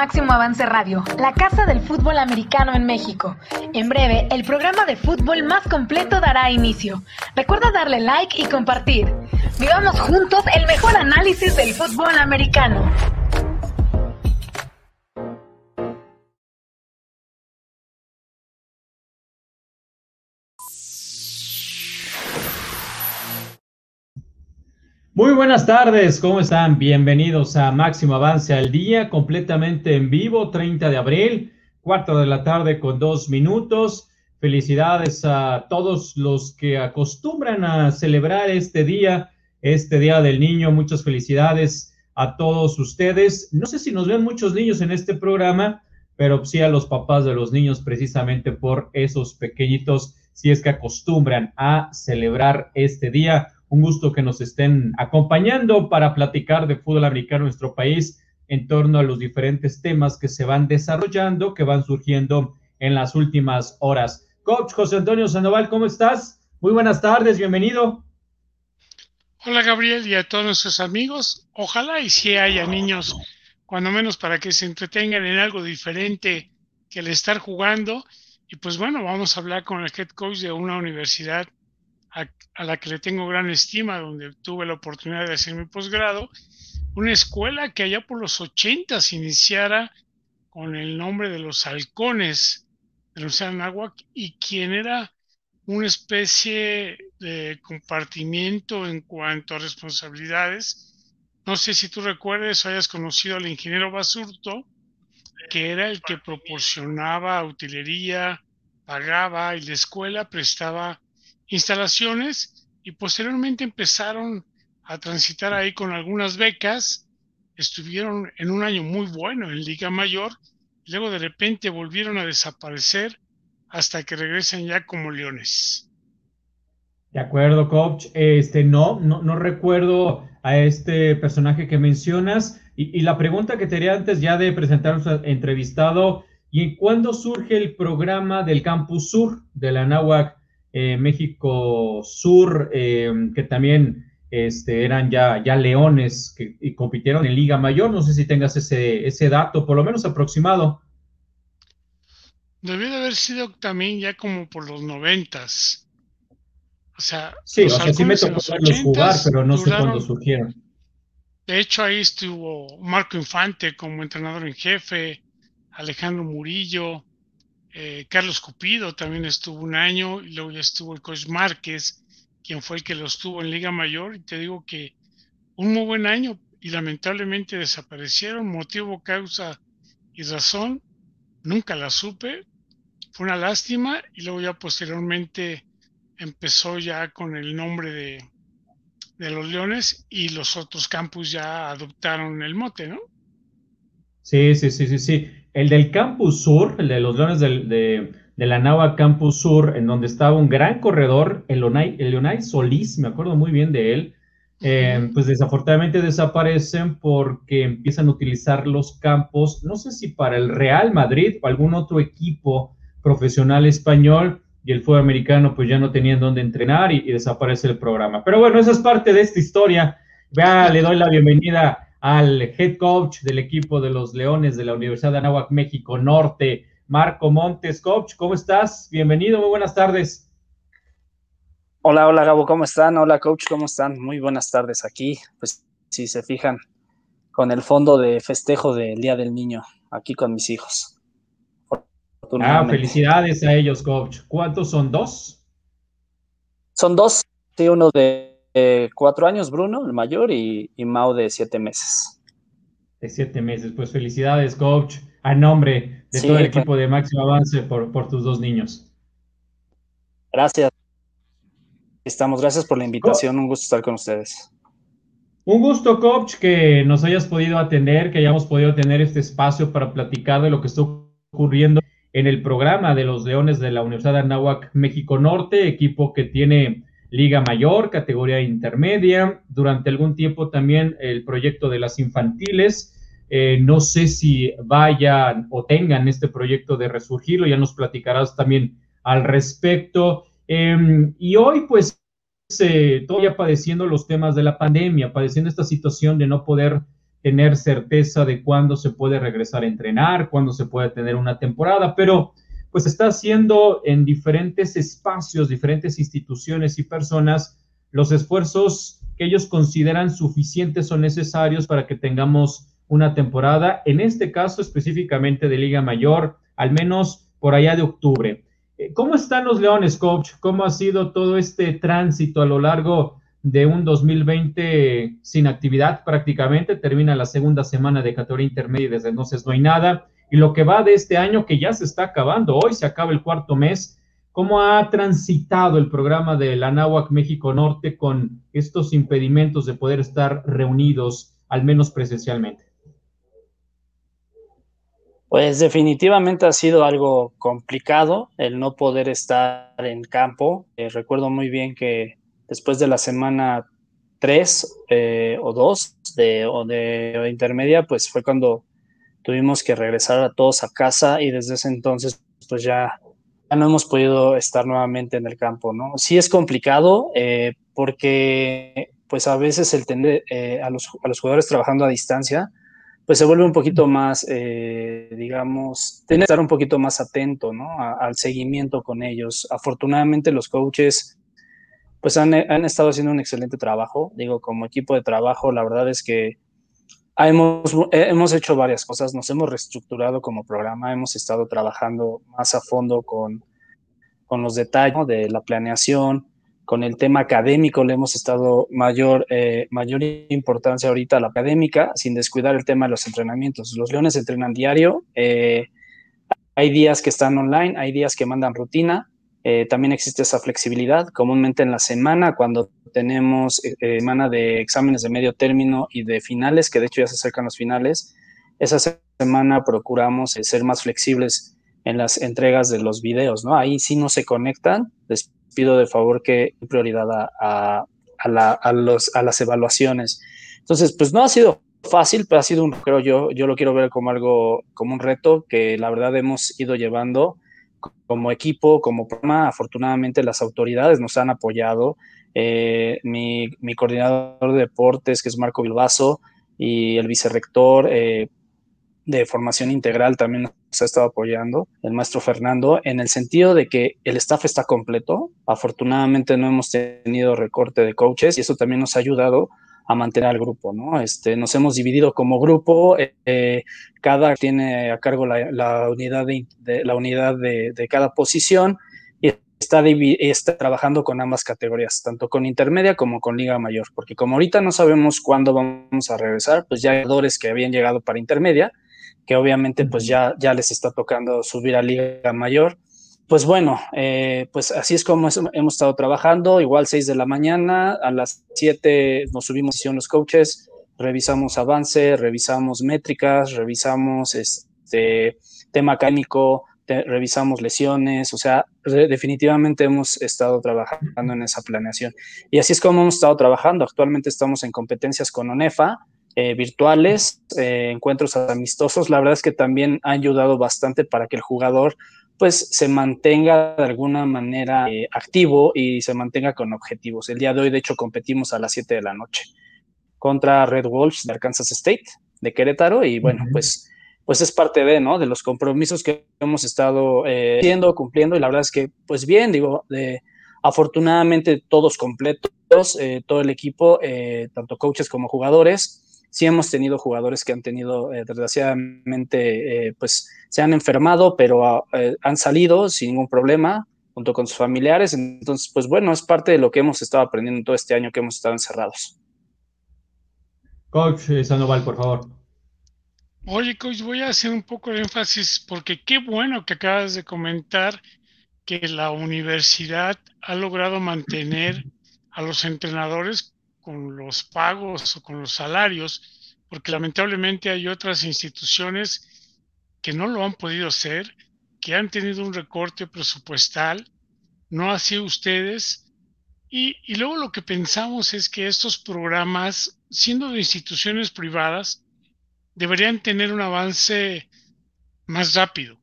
Máximo Avance Radio, la casa del fútbol americano en México. En breve, el programa de fútbol más completo dará inicio. Recuerda darle like y compartir. Vivamos juntos el mejor análisis del fútbol americano. Muy buenas tardes, ¿cómo están? Bienvenidos a Máximo Avance al Día, completamente en vivo, 30 de abril, cuarto de la tarde con dos minutos. Felicidades a todos los que acostumbran a celebrar este día, este Día del Niño. Muchas felicidades a todos ustedes. No sé si nos ven muchos niños en este programa, pero sí a los papás de los niños precisamente por esos pequeñitos, si es que acostumbran a celebrar este día un gusto que nos estén acompañando para platicar de fútbol americano en nuestro país en torno a los diferentes temas que se van desarrollando, que van surgiendo en las últimas horas. Coach José Antonio Sandoval, ¿cómo estás? Muy buenas tardes, bienvenido. Hola Gabriel y a todos nuestros amigos. Ojalá y si haya niños, cuando menos para que se entretengan en algo diferente que el estar jugando. Y pues bueno, vamos a hablar con el head coach de una universidad a, la que le tengo gran estima, donde tuve la oportunidad de hacer mi posgrado, una escuela que allá por los 80 iniciara con el nombre de los halcones de los Anáhuac y quien era una especie de compartimiento en cuanto a responsabilidades. No sé si tú recuerdes o hayas conocido al ingeniero Basurto, que era el que proporcionaba utilería, pagaba y la escuela prestaba instalaciones y posteriormente empezaron a transitar ahí con algunas becas. Estuvieron en un año muy bueno en Liga Mayor, luego de repente volvieron a desaparecer hasta que regresan ya como leones. De acuerdo, coach. Este, no, no, no recuerdo a este personaje que mencionas. Y, la pregunta que te haría antes ya de presentarnos al entrevistado, ¿y cuándo surge el programa del Campus Sur de la NAWAC eh, México Sur, eh, que también este, eran ya, ya leones que y compitieron en Liga Mayor. No sé si tengas ese, ese dato, por lo menos aproximado. Debió de haber sido también ya como por los noventas. O sea, sí, o sea, sí me tocó verlos jugar, pero no sé cuándo surgieron. De hecho, ahí estuvo Marco Infante como entrenador en jefe, Alejandro Murillo, eh, Carlos Cupido también estuvo un año y luego ya estuvo el coach Márquez, quien fue el que lo estuvo en Liga Mayor. Y te digo que un muy buen año y lamentablemente desaparecieron. Motivo, causa y razón, nunca la supe. Fue una lástima y luego ya posteriormente empezó ya con el nombre de, de los Leones y los otros campus ya adoptaron el mote, ¿no? Sí, sí, sí, sí, sí el del Campus Sur, el de los Leones de, la Nava Campus Sur, en donde estaba un gran corredor, el Leonay, Solís, me acuerdo muy bien de él, eh, pues desafortunadamente desaparecen porque empiezan a utilizar los campos, no sé si para el Real Madrid o algún otro equipo profesional español, y el fútbol americano pues ya no tenían dónde entrenar y, y desaparece el programa. Pero bueno, esa es parte de esta historia. Vea, le doy la bienvenida al head coach del equipo de los Leones de la Universidad de Anáhuac, México Norte, Marco Montes. Coach, ¿cómo estás? Bienvenido, muy buenas tardes. Hola, hola Gabo, ¿cómo están? Hola coach, ¿cómo están? Muy buenas tardes aquí. Pues si se fijan, con el fondo de festejo del Día del Niño, aquí con mis hijos. Ah, felicidades a ellos, coach. ¿Cuántos son? ¿Dos? Son dos, sí, uno de eh, cuatro años, Bruno, el mayor, y, y, Mau de siete meses. De siete meses, pues felicidades, coach, a nombre de todo el pues. equipo de Máximo Avance por, por tus dos niños. Gracias. Estamos, gracias por la invitación, un gusto estar con ustedes. Un gusto, coach, que nos hayas podido atender, que hayamos podido tener este espacio para platicar de lo que está ocurriendo en el programa de los Leones de la Universidad de Anáhuac, México Norte, equipo que tiene Liga Mayor, categoría intermedia, durante algún tiempo también el proyecto de las infantiles. Eh, no sé si vayan o tengan este proyecto de resurgirlo, ya nos platicarás también al respecto. Em, y hoy, pues, eh, todavía padeciendo los temas de la pandemia, padeciendo esta situación de no poder tener certeza de cuándo se puede regresar a entrenar, cuándo se puede tener una temporada, pero pues está haciendo en diferentes espacios, diferentes instituciones y personas los esfuerzos que ellos consideran suficientes o necesarios para que tengamos una temporada, en este caso específicamente de Liga Mayor, al menos por allá de octubre. Eh, ¿Cómo están los Leones, coach? ¿Cómo ha sido todo este tránsito a lo largo de un 2020 sin actividad prácticamente? Termina la segunda semana de categoría intermedia y desde entonces no hay nada y lo que va de este año que ya se está acabando, hoy se acaba el cuarto mes, ¿cómo ha transitado el programa de la México Norte con estos impedimentos de poder estar reunidos, al menos presencialmente? Pues definitivamente ha sido algo complicado el no poder estar en campo. Eh, recuerdo muy bien que después de la semana 3 eh, o 2 de, o de intermedia, pues fue cuando tuvimos que regresar a todos a casa y desde ese entonces pues ya, no hemos podido estar nuevamente en el campo, ¿no? Sí es complicado eh, porque pues a veces el tener eh, a, los, jugadores trabajando a distancia, pues se vuelve un poquito más, eh, digamos, tiene que estar un poquito más atento, ¿no? al seguimiento con ellos. Afortunadamente los coaches pues han, han estado haciendo un excelente trabajo, digo, como equipo de trabajo, la verdad es que Hemos, eh, hemos hecho varias cosas, nos hemos reestructurado como programa, hemos estado trabajando más a fondo con, con los detalles de la planeación, con el tema académico le hemos estado mayor, eh, mayor importancia ahorita a la académica, sin descuidar el tema de los entrenamientos. Los leones entrenan diario, eh, hay días que están online, hay días que mandan rutina, también existe esa flexibilidad. Comúnmente en la semana, cuando tenemos eh, semana de exámenes de medio término y de finales, que de hecho ya se acercan los finales. Esa semana procuramos eh, ser más flexibles en las entregas de los videos, ¿no? Ahí sí no se conectan, les pido de favor que prioridad a, a, los, a las evaluaciones. Entonces, pues no ha sido fácil, pero ha sido un, creo yo, yo lo quiero ver como algo, como un reto que la verdad hemos ido llevando como equipo, como programa. Afortunadamente las autoridades nos han apoyado, eh, mi, coordinador de deportes, que es Marco Bilbaso, y el vicerrector eh, de formación integral también nos ha estado apoyando, el maestro Fernando, en el sentido de que el staff está completo. Afortunadamente no hemos tenido recorte de coaches y eso también nos ha ayudado a mantener al grupo, ¿no? Este, nos hemos dividido como grupo, eh, cada tiene a cargo la, unidad, de, la unidad de, de, cada posición está, está trabajando con ambas categorías, tanto con intermedia como con liga mayor, porque como ahorita no sabemos cuándo vamos a regresar, pues ya hay jugadores que habían llegado para intermedia, que obviamente pues ya, ya les está tocando subir a liga mayor. Pues bueno, eh, pues así es como hemos estado trabajando, igual 6 de la mañana, a las 7 nos subimos los coaches, revisamos avance, revisamos métricas, revisamos este tema académico, revisamos lesiones, o sea, definitivamente hemos estado trabajando en esa planeación. Y así es como hemos estado trabajando. Actualmente estamos en competencias con ONEFA, eh, virtuales, eh, encuentros amistosos. La verdad es que también ha ayudado bastante para que el jugador pues se mantenga de alguna manera eh, activo y se mantenga con objetivos. El día de hoy, de hecho, competimos a las 7 de la noche contra Red Wolves de Arkansas State, de Querétaro, y bueno, pues pues es parte de, ¿no? De los compromisos que hemos estado eh, haciendo, cumpliendo, y la verdad es que, pues bien, digo, afortunadamente todos completos, eh, todo el equipo, eh, tanto coaches como jugadores, sí hemos tenido jugadores que han tenido, desgraciadamente, pues se han enfermado, pero ah, han salido sin ningún problema, junto con sus familiares, entonces, pues bueno, es parte de lo que hemos estado aprendiendo todo este año que hemos estado encerrados. Coach Sandoval, por favor. Oye, coach, voy a hacer un poco de énfasis porque qué bueno que acabas de comentar que la universidad ha logrado mantener a los entrenadores con los pagos o con los salarios, porque lamentablemente hay otras instituciones que no lo han podido hacer, que han tenido un recorte presupuestal, no así ustedes. Y, luego lo que pensamos es que estos programas, siendo de instituciones privadas, deberían tener un avance más rápido.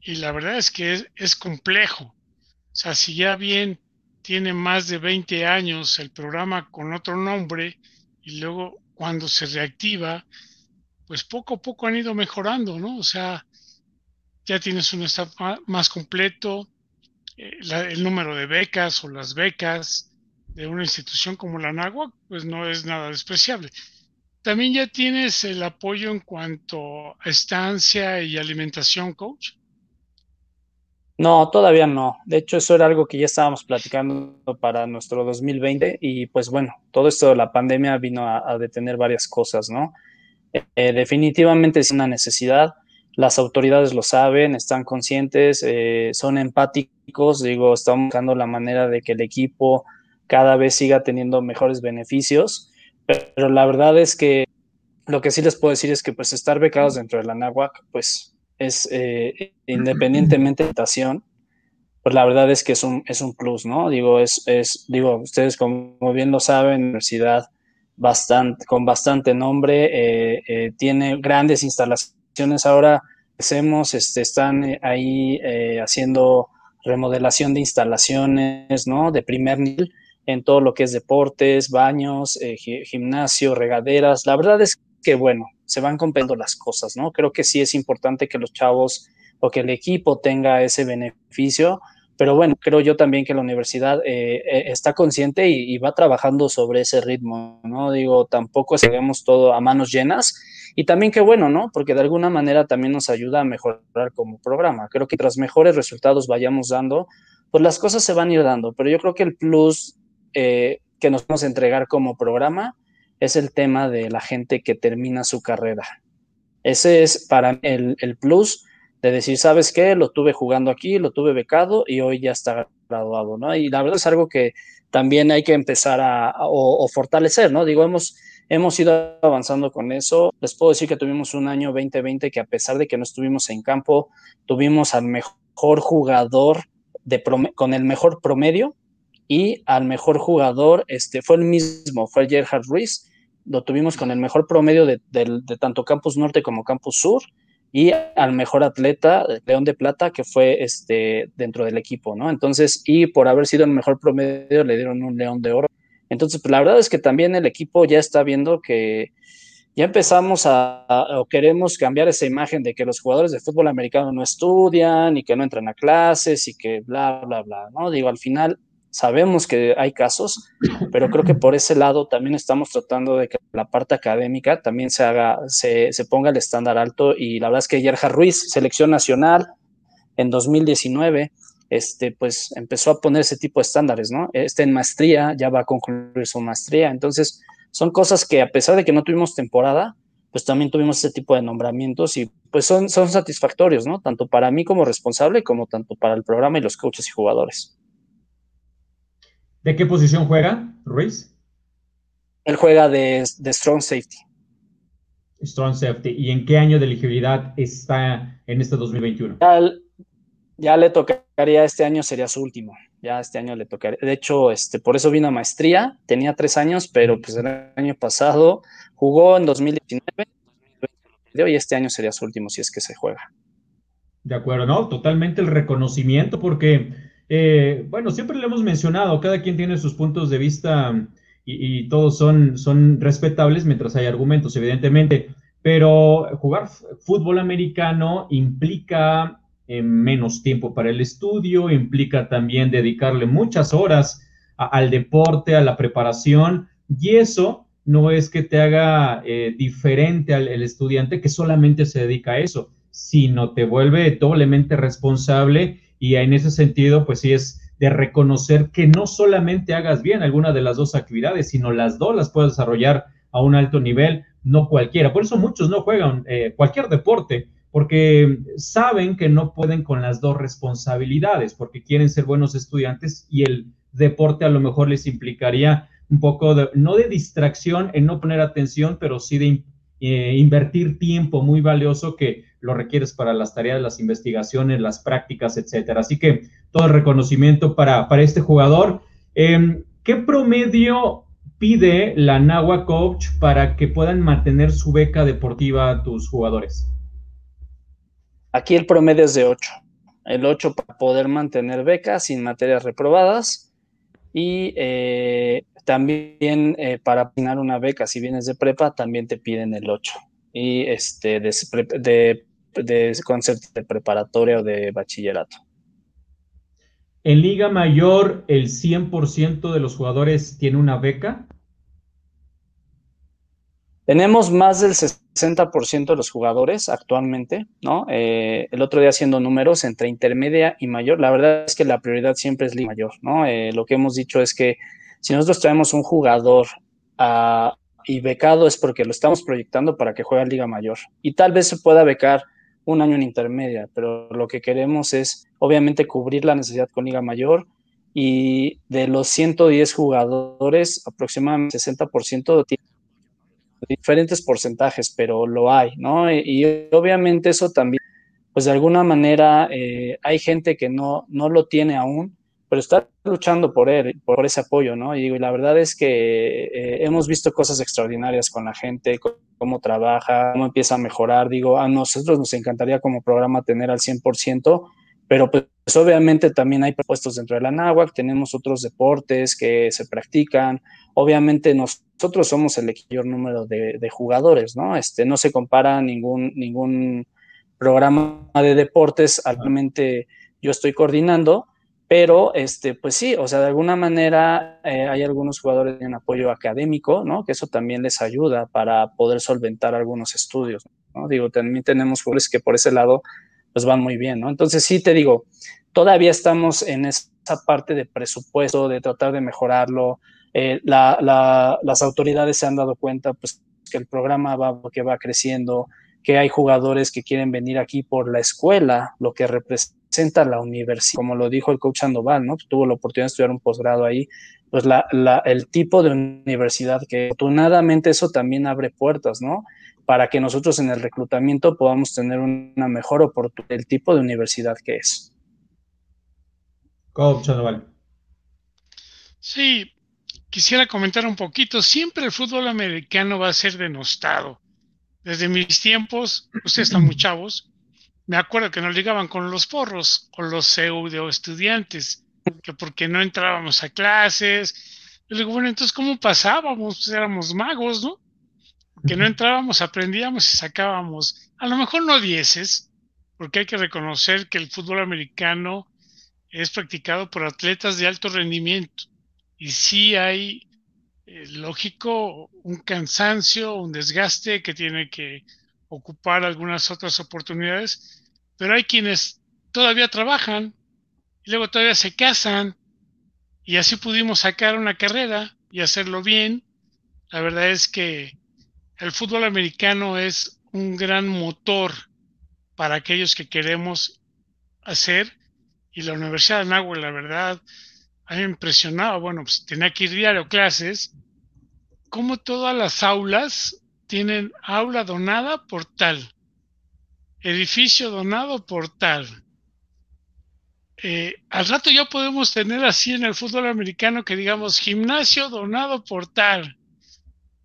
Y la verdad es que es, complejo. O sea, si ya bien tiene más de 20 años el programa con otro nombre y luego cuando se reactiva, pues poco a poco han ido mejorando, ¿no? O sea, ya tienes un staff más completo, eh, el número de becas o las becas de una institución como la NAGUA, pues no es nada despreciable. También ya tienes el apoyo en cuanto a estancia y alimentación, coach. No, todavía no. De hecho, eso era algo que ya estábamos platicando para nuestro 2020 y pues bueno, todo esto de la pandemia vino a, detener varias cosas, ¿no? Eh, definitivamente es una necesidad las autoridades lo saben, están conscientes, eh, son empáticos, digo, estamos buscando la manera de que el equipo cada vez siga teniendo mejores beneficios, pero la verdad es que lo que sí les puedo decir es que pues estar becados dentro de la NAWAC, pues eh, independientemente de la pues la verdad es que es un, es un plus, ¿no? Digo, es, es, digo, ustedes como bien lo saben, universidad bastante, con bastante nombre, eh, tiene grandes instalaciones ahora hacemos, este, están eh, ahí eh, haciendo remodelación de instalaciones, ¿no? De primer nivel en todo lo que es deportes, baños, eh, gimnasio, regaderas. La verdad es que, bueno, se van comprendiendo las cosas, ¿no? Creo que sí es importante que los chavos o que el equipo tenga ese beneficio, pero bueno, creo yo también que la universidad está consciente y, va trabajando sobre ese ritmo, ¿no? Digo, tampoco seguimos todo a manos llenas y también qué bueno, ¿no? Porque de alguna manera también nos ayuda a mejorar como programa. Creo que tras mejores resultados vayamos dando, pues las cosas se van a ir dando. Pero yo creo que el plus eh, que nos vamos a entregar como programa es el tema de la gente que termina su carrera. Ese es para el, el plus de decir, ¿sabes qué? Lo tuve jugando aquí, lo tuve becado y hoy ya está graduado, ¿no? Y la verdad es algo que también hay que empezar a, o, fortalecer, ¿no? Digo, hemos, hemos ido avanzando con eso. Les puedo decir que tuvimos un año 2020 que a pesar de que no estuvimos en campo, tuvimos al mejor jugador de con el mejor promedio y al mejor jugador, este, fue el mismo, fue Gerhard Ruiz, lo tuvimos con el mejor promedio de, tanto Campus Norte como Campus Sur y al mejor atleta, León de Plata, que fue este, dentro del equipo, ¿no? Entonces, y por haber sido el mejor promedio, le dieron un León de Oro. Entonces, pues la verdad es que también el equipo ya está viendo que ya empezamos a, o queremos cambiar esa imagen de que los jugadores de fútbol americano no estudian y que no entran a clases y que bla, bla, bla, ¿no? Digo, al final sabemos que hay casos, pero creo que por ese lado también estamos tratando de que la parte académica también se haga, se, se ponga el estándar alto y la verdad es que Yerja Ruiz, selección nacional en 2019, este, pues empezó a poner ese tipo de estándares, ¿no? Este en maestría, ya va a concluir su maestría, entonces son cosas que a pesar de que no tuvimos temporada, pues también tuvimos ese tipo de nombramientos y pues son, son satisfactorios, ¿no? Tanto para mí como responsable como tanto para el programa y los coaches y jugadores. ¿De qué posición juega Ruiz? Él juega de, Strong Safety. Strong Safety. ¿Y en qué año de elegibilidad está en este 2021? Ya, le tocaría, este año sería su último. Ya este año le tocaría. De hecho, este, por eso vino a maestría. Tenía tres años, pero pues el año pasado jugó en 2019 y este año sería su último si es que se juega. De acuerdo, ¿no? Totalmente el reconocimiento porque eh, bueno, siempre le hemos mencionado, cada quien tiene sus puntos de vista y, todos son, son respetables mientras hay argumentos, evidentemente, pero jugar fútbol americano implica eh, menos tiempo para el estudio, implica también dedicarle muchas horas al deporte, a la preparación, y eso no es que te haga eh, diferente al estudiante que solamente se dedica a eso, sino te vuelve doblemente responsable y en ese sentido, pues sí es de reconocer que no solamente hagas bien alguna de las dos actividades, sino las dos las puedes desarrollar a un alto nivel, no cualquiera. Por eso muchos no juegan eh, cualquier deporte, porque saben que no pueden con las dos responsabilidades, porque quieren ser buenos estudiantes y el deporte a lo mejor les implicaría un poco de, no de distracción en no poner atención, pero sí de eh, invertir tiempo muy valioso que lo requieres para las tareas, las investigaciones, las prácticas, etcétera. Así que todo el reconocimiento para, para este jugador. Em, ¿Qué promedio pide la Nahua Coach para que puedan mantener su beca deportiva a tus jugadores? Aquí el promedio es de 8. El 8 para poder mantener beca sin materias reprobadas Y eh, también eh, para asignar una beca, si vienes de prepa, también te piden el 8. Y este, de, de, de concepto de preparatoria o de bachillerato. En Liga Mayor, ¿el 100% de los jugadores tiene una beca? Tenemos más del 60% de los jugadores actualmente, ¿no? Eh, el otro día haciendo números entre intermedia y mayor, la verdad es que la prioridad siempre es Liga Mayor, ¿no? Eh, lo que hemos dicho es que si nosotros traemos un jugador ah, y becado es porque lo estamos proyectando para que juegue a Liga Mayor. Y tal vez se pueda becar un año en intermedia, pero lo que queremos es obviamente cubrir la necesidad con Liga Mayor y de los 110 jugadores, aproximadamente 60% tiene diferentes porcentajes, pero lo hay, ¿no? Y, obviamente eso también, pues de alguna manera eh, hay gente que no, no lo tiene aún, pero está luchando por él, por ese apoyo, ¿no? Y, la verdad es que eh, hemos visto cosas extraordinarias con la gente, cómo trabaja, cómo empieza a mejorar. Digo, a nosotros nos encantaría como programa tener al 100%, pero pues obviamente también hay propuestos dentro de la NAWAC, tenemos otros deportes que se practican, obviamente nosotros somos el mayor número de, de, jugadores, ¿no? Este, no se compara ningún, ningún programa de deportes, actualmente yo estoy coordinando, pero, este, pues sí, o sea, de alguna manera eh, hay algunos jugadores en apoyo académico, ¿no? Que eso también les ayuda para poder solventar algunos estudios. Digo, también tenemos jugadores que por ese lado, pues van muy bien, ¿no? Entonces sí te digo, todavía estamos en esa parte de presupuesto, de tratar de mejorarlo. Eh, las autoridades se han dado cuenta, pues, que el programa va, que va creciendo, que hay jugadores que quieren venir aquí por la escuela, lo que representa la universidad, como lo dijo el coach Sandoval, ¿no? Tuvo la oportunidad de estudiar un posgrado ahí, pues la, el tipo de universidad que afortunadamente eso también abre puertas, ¿no? Para que nosotros en el reclutamiento podamos tener una mejor oportunidad del tipo de universidad que es. Coach Sandoval. Sí, quisiera comentar un poquito. Siempre el fútbol americano va a ser denostado desde mis tiempos, ustedes están muy chavos, me acuerdo que nos ligaban con los porros, con los pseudo estudiantes, que porque no entrábamos a clases. Yo digo, bueno, entonces, ¿cómo pasábamos? Pues éramos magos, ¿no? Que no entrábamos, aprendíamos y sacábamos, a lo mejor no dieces, porque hay que reconocer que el fútbol americano es practicado por atletas de alto rendimiento. Y sí hay eh, lógico, un cansancio, un desgaste que tiene que ocupar algunas otras oportunidades, pero hay quienes todavía trabajan y luego todavía se casan y así pudimos sacar una carrera y hacerlo bien. La verdad es que el fútbol americano es un gran motor para aquellos que queremos hacer y la Universidad de Nahua, la verdad, a mí me impresionaba, bueno, pues tenía que ir diario a clases, como todas las aulas tienen aula donada por tal, edificio donado por tal. Eh, al rato ya podemos tener así en el fútbol americano que digamos gimnasio donado por tal,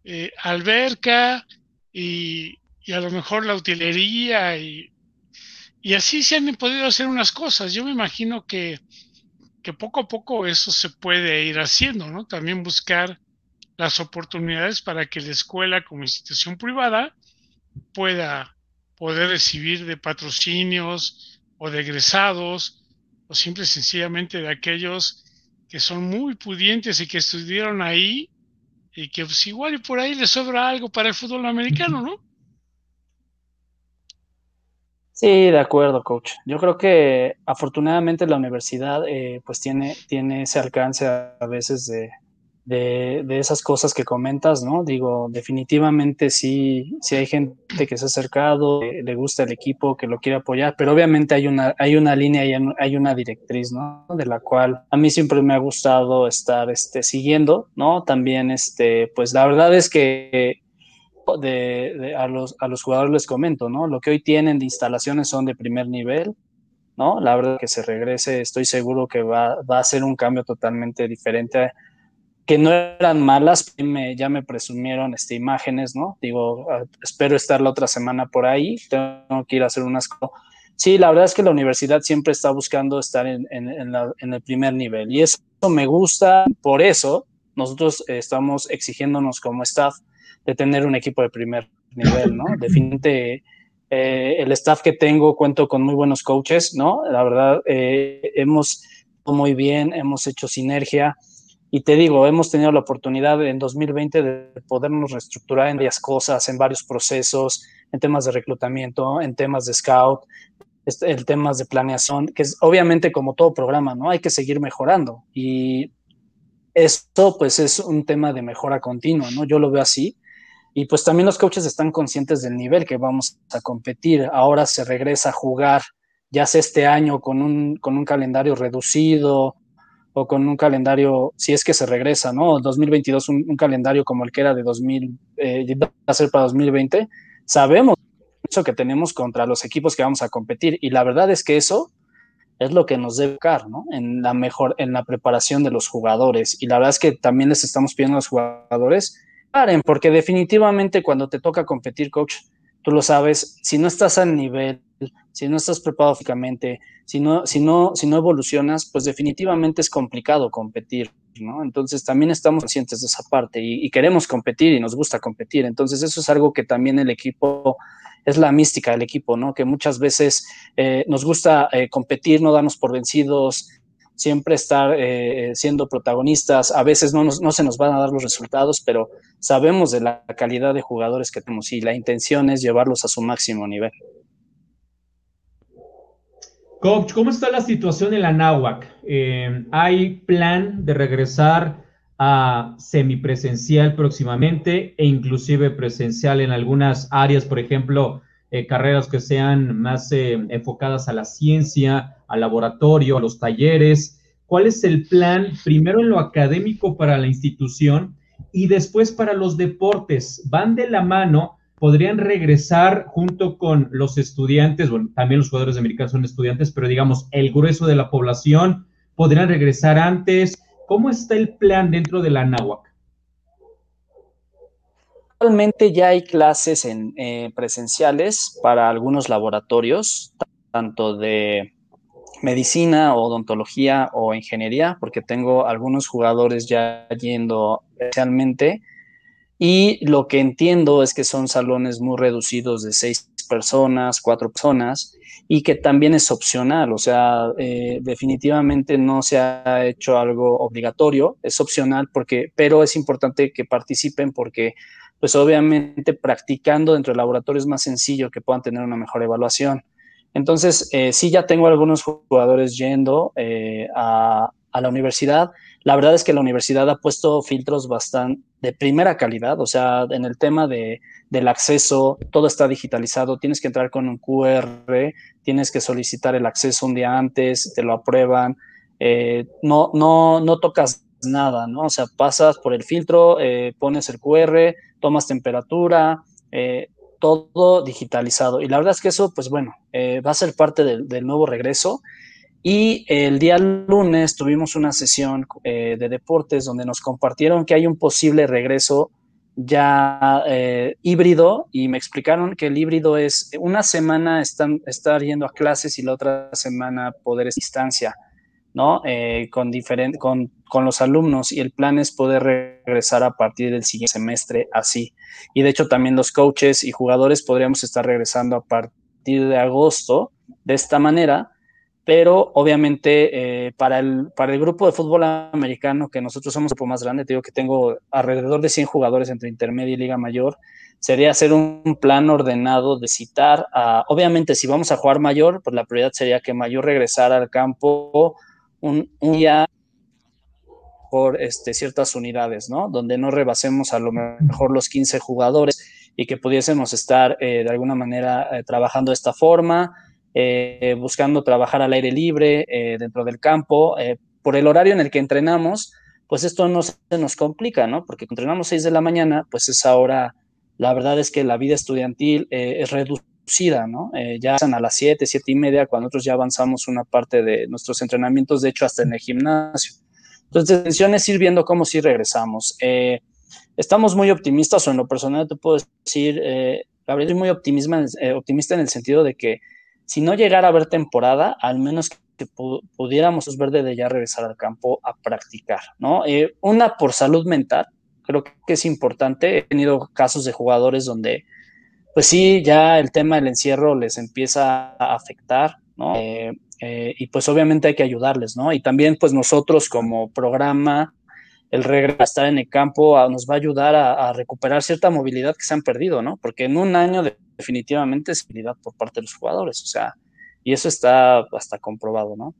eh, alberca y, a lo mejor la utilería y, así se han podido hacer unas cosas. Yo me imagino que que poco a poco eso se puede ir haciendo, ¿no? También buscar las oportunidades para que la escuela como institución privada pueda poder recibir de patrocinios o de egresados o simple y sencillamente de aquellos que son muy pudientes y que estudiaron ahí y que pues igual y por ahí les sobra algo para el fútbol americano, ¿no? Sí, de acuerdo, coach. Yo creo que afortunadamente la universidad eh, pues tiene, tiene ese alcance a, veces de, de, esas cosas que comentas, ¿no? Digo, definitivamente sí, sí hay gente que se ha acercado, le gusta el equipo, que lo quiere apoyar, pero obviamente hay una, hay una línea y hay una directriz, ¿no? De la cual a mí siempre me ha gustado estar este, siguiendo, ¿no? También, este, pues la verdad es que de, a, los, a los jugadores les comento, ¿no? Lo que hoy tienen de instalaciones son de primer nivel, ¿no? La verdad que se regrese, estoy seguro que va, va a ser un cambio totalmente diferente, que no eran malas, me, ya me presumieron este, imágenes, ¿no? Digo, ah, espero estar la otra semana por ahí, tengo que ir a hacer unas sí, la verdad es que la universidad siempre está buscando estar en, el primer nivel y eso me gusta, por eso nosotros estamos exigiéndonos como staff de tener un equipo de primer nivel, ¿no? Definitivamente eh, el staff que tengo cuento con muy buenos coaches, ¿no? La verdad, eh, hemos muy bien, hemos hecho sinergia y te digo, hemos tenido la oportunidad en 2020 de podernos reestructurar en varias cosas, en varios procesos, en temas de reclutamiento, en temas de scout, este, en temas de planeación, que es obviamente como todo programa, ¿no? Hay que seguir mejorando y esto pues es un tema de mejora continua, ¿no? Yo lo veo así. Y pues también los coaches están conscientes del nivel que vamos a competir. Ahora se regresa a jugar, ya sea este año con un, con un calendario reducido con un calendario, si es que se regresa, ¿no? 2022, un, un calendario como el que era de 2000, eh, va a ser para 2020. Sabemos eso que tenemos contra los equipos que vamos a competir. Y la verdad es que eso es lo que nos debe buscar, ¿no? En la mejor, en la preparación de los jugadores. Y la verdad es que también les estamos pidiendo a los jugadores, paren, porque definitivamente cuando te toca competir, coach, tú lo sabes, si no estás al nivel, si no estás preparado físicamente, si no, si no, si no evolucionas, pues definitivamente es complicado competir, ¿no? Entonces también estamos conscientes de esa parte y, queremos competir y nos gusta competir. Entonces eso es algo que también el equipo es la mística del equipo, ¿no? Que muchas veces eh, nos gusta eh, competir, no darnos por vencidos, siempre estar eh, siendo protagonistas. A veces no, no se nos van a dar los resultados, pero sabemos de la calidad de jugadores que tenemos y la intención es llevarlos a su máximo nivel. Coach, ¿cómo está la situación en la NAWAC? ¿Hay plan de regresar a semipresencial próximamente e inclusive presencial en algunas áreas, por ejemplo, eh, carreras que sean más eh, enfocadas a la ciencia, al laboratorio, a los talleres. ¿Cuál es el plan primero en lo académico para la institución y después para los deportes? ¿Van de la mano? ¿Podrían regresar junto con los estudiantes? Bueno, también los jugadores americanos son estudiantes, pero digamos, el grueso de la población, ¿podrían regresar antes? ¿Cómo está el plan dentro de la NAWAC? Actualmente ya hay clases en, eh, presenciales para algunos laboratorios, tanto de medicina, odontología o ingeniería, porque tengo algunos jugadores ya yendo especialmente. Y lo que entiendo es que son salones muy reducidos de seis personas, cuatro personas, y que también es opcional, o sea, eh, definitivamente no se ha hecho algo obligatorio, es opcional porque, pero es importante que participen porque, pues obviamente practicando dentro del laboratorio es más sencillo que puedan tener una mejor evaluación. Entonces, eh, sí ya tengo algunos jugadores yendo eh, a, a la universidad. La verdad es que la universidad ha puesto filtros bastante de primera calidad, o sea, en el tema de, del acceso, todo está digitalizado, tienes que entrar con un QR, tienes que solicitar el acceso un día antes, te lo aprueban, eh, no, no, no tocas nada, ¿no? O sea, pasas por el filtro, eh, pones el QR, tomas temperatura, eh, todo digitalizado. Y la verdad es que eso, pues bueno, va a ser parte del, del nuevo regreso y el día lunes tuvimos una sesión eh, de deportes donde nos compartieron que hay un posible regreso ya eh, híbrido y me explicaron que el híbrido es una semana están, estar yendo a clases y la otra semana poder a distancia, ¿no? Eh, con, con, con los alumnos y el plan es poder regresar a partir del siguiente semestre así. Y de hecho también los coaches y jugadores podríamos estar regresando a partir de agosto de esta manera pero obviamente eh, para, el, para el grupo de fútbol americano, que nosotros somos un poco más grande, te digo que tengo alrededor de 100 jugadores entre intermedia y liga mayor, sería hacer un plan ordenado de citar a, obviamente si vamos a jugar mayor, pues la prioridad sería que mayor regresara al campo un, día por este, ciertas unidades, ¿no? Donde no rebasemos a lo mejor los 15 jugadores y que pudiésemos estar eh, de alguna manera eh, trabajando de esta forma eh, buscando trabajar al aire libre, eh, dentro del campo. Eh, por el horario en el que entrenamos, pues esto no se nos complica, ¿no? Porque entrenamos 6 de la mañana, pues esa hora, la verdad es que la vida estudiantil es reducida, ¿no? ya son a las 7, 7 y media, cuando nosotros ya avanzamos una parte de nuestros entrenamientos, de hecho, hasta en el gimnasio. Entonces, la intención es ir viendo cómo sí regresamos. estamos muy optimistas, o en lo personal te puedo decir, Gabriel, soy muy optimista, optimista en el sentido de que si no llegara a haber temporada, al menos que pudiéramos ver de ya regresar al campo a practicar, ¿no? Eh, una por salud mental, creo que es importante. He tenido casos de jugadores donde, pues sí, ya el tema del encierro les empieza a afectar, ¿no? Eh, eh, y pues obviamente hay que ayudarles, ¿no? Y también pues nosotros como programa, el regresar a estar en el campo nos va a ayudar a, recuperar cierta movilidad que se han perdido, ¿no? Porque en un año definitivamente es movilidad por parte de los jugadores, o sea, y eso está hasta comprobado, ¿no?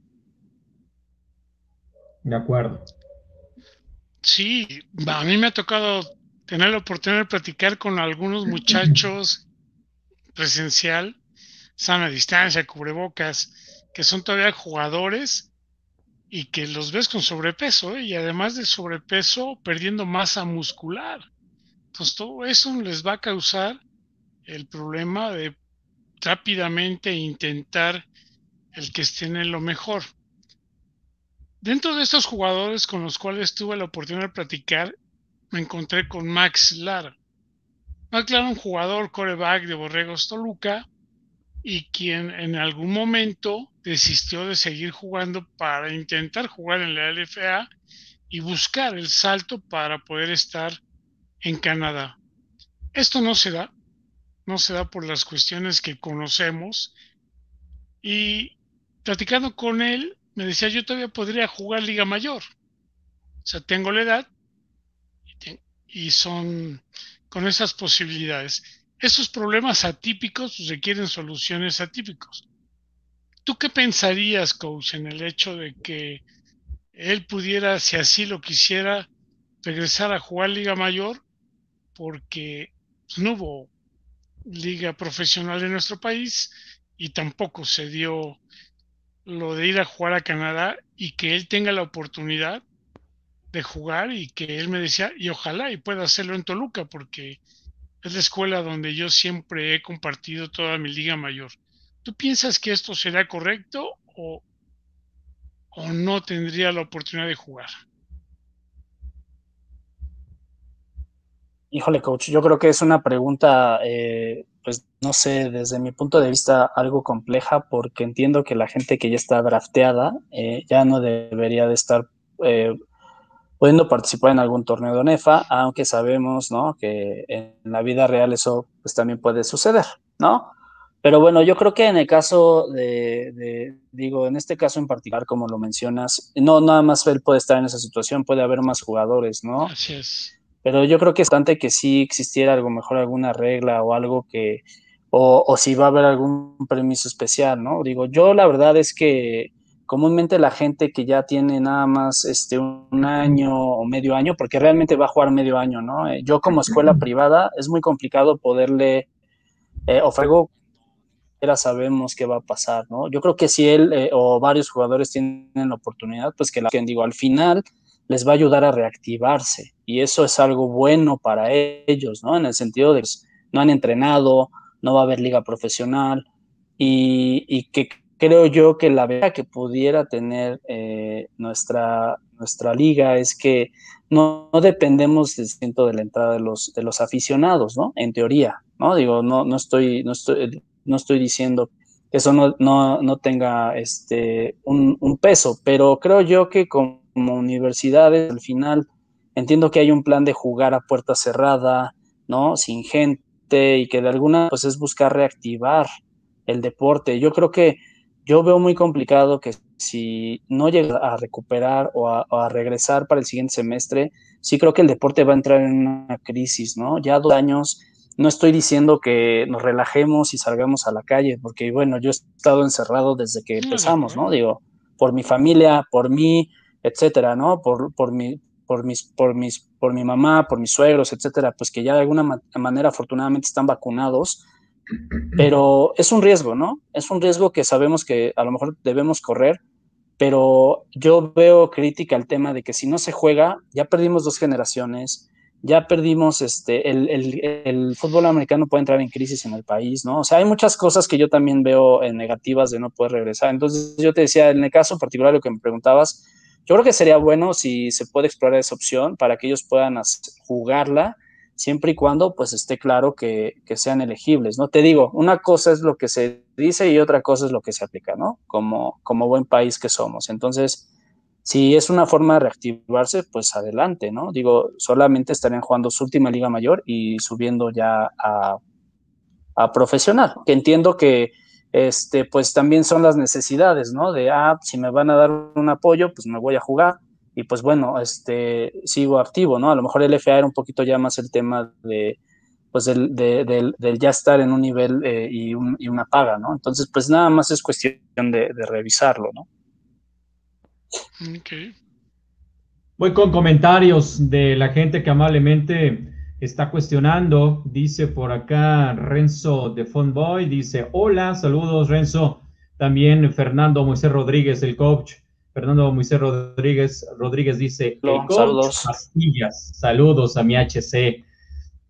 De acuerdo. Sí, a mí me ha tocado tener la oportunidad de platicar con algunos muchachos presencial, sana distancia, cubrebocas, que son todavía jugadores y que los ves con sobrepeso ¿eh? y además de sobrepeso perdiendo masa muscular. Entonces todo eso les va a causar el problema de rápidamente intentar el que estén en lo mejor. Dentro de estos jugadores con los cuales tuve la oportunidad de platicar, me encontré con Max Lara. Max Lara, un jugador coreback de Borregos Toluca, y quien en algún momento desistió de seguir jugando para intentar jugar en la LFA y buscar el salto para poder estar en Canadá. Esto no se da, no se da por las cuestiones que conocemos y platicando con él me decía yo todavía podría jugar Liga Mayor. O sea, tengo la edad y, son con esas posibilidades. Esos problemas atípicos requieren soluciones atípicos. ¿Tú qué pensarías, coach, en el hecho de que él pudiera, si así lo quisiera, regresar a jugar Liga Mayor? Porque no hubo liga profesional en nuestro país y tampoco se dio lo de ir a jugar a Canadá y que él tenga la oportunidad de jugar y que él me decía, y ojalá y pueda hacerlo en Toluca, porque es la escuela donde yo siempre he compartido toda mi liga mayor. ¿Tú piensas que esto será correcto o, o no tendría la oportunidad de jugar? Híjole, coach, yo creo que es una pregunta, eh, pues no sé, desde mi punto de vista algo compleja, porque entiendo que la gente que ya está drafteada eh, ya no debería de estar eh, pudiendo participar en algún torneo de ONEFA, aunque sabemos, ¿no? Que en la vida real eso pues también puede suceder, ¿no? Pero bueno, yo creo que en el caso de, digo, en este caso en particular, como lo mencionas, no nada más él puede estar en esa situación, puede haber más jugadores, ¿no? Así es. Pero yo creo que es bastante que sí existiera algo mejor, alguna regla o algo que, o, o si va a haber algún permiso especial, ¿no? Digo, yo la verdad es que comúnmente la gente que ya tiene nada más este, un año o medio año, porque realmente va a jugar medio año, ¿no? Eh, yo como escuela privada es muy complicado poderle eh, ofrecer ya sabemos qué va a pasar, ¿no? Yo creo que si él eh, o varios jugadores tienen la oportunidad, pues que la digo, al final les va a ayudar a reactivarse y eso es algo bueno para ellos, ¿no? En el sentido de que no han entrenado, no va a haber liga profesional y, y que creo yo que la ventaja que pudiera tener eh, nuestra, nuestra liga es que no, dependemos del de la entrada de los, de los aficionados, ¿no? En teoría, ¿no? Digo, no, no, estoy, no, estoy, no estoy diciendo que eso no, no, tenga este, un, un, peso, pero creo yo que como universidades, al final, entiendo que hay un plan de jugar a puerta cerrada, ¿no? Sin gente y que de alguna, pues es buscar reactivar el deporte. Yo creo que yo veo muy complicado que si no llega a recuperar o a, regresar para el siguiente semestre, sí creo que el deporte va a entrar en una crisis, ¿no? Ya dos años, no estoy diciendo que nos relajemos y salgamos a la calle, porque bueno, yo he estado encerrado desde que empezamos, ¿no? Digo, por mi familia, por mí, etcétera, ¿no? Por, por, mi, por, mis, por, mis, por mi mamá, por mis suegros, etcétera, pues que ya de alguna manera afortunadamente están vacunados pero es un riesgo, ¿no? Es un riesgo que sabemos que a lo mejor debemos correr, pero yo veo crítica al tema de que si no se juega, ya perdimos dos generaciones, ya perdimos, este, el, fútbol americano puede entrar en crisis en el país, ¿no? O sea, hay muchas cosas que yo también veo en negativas de no poder regresar. Entonces, yo te decía, en el caso particular, lo que me preguntabas, yo creo que sería bueno si se puede explorar esa opción para que ellos puedan jugarla siempre y cuando pues esté claro que, sean elegibles, ¿no? Te digo, una cosa es lo que se dice y otra cosa es lo que se aplica, ¿no? Como, como buen país que somos. Entonces, si es una forma de reactivarse, pues adelante, ¿no? Digo, solamente estarían jugando su última liga mayor y subiendo ya a, a profesional, que entiendo que este, pues también son las necesidades, ¿no? De, ah, si me van a dar un apoyo, pues me voy a jugar y pues bueno, este, sigo activo, ¿no? A lo mejor el FA era un poquito ya más el tema de, pues del, del, ya estar en un nivel eh, y, una paga, ¿no? Entonces, pues nada más es cuestión de, revisarlo, ¿no? Okay. Voy con comentarios de la gente que amablemente está cuestionando. Dice por acá Renzo de Boy, dice, hola, saludos Renzo. También Fernando Moisés Rodríguez, el coach. Fernando Moisés Rodríguez, Rodríguez dice, saludos. saludos a mi HC.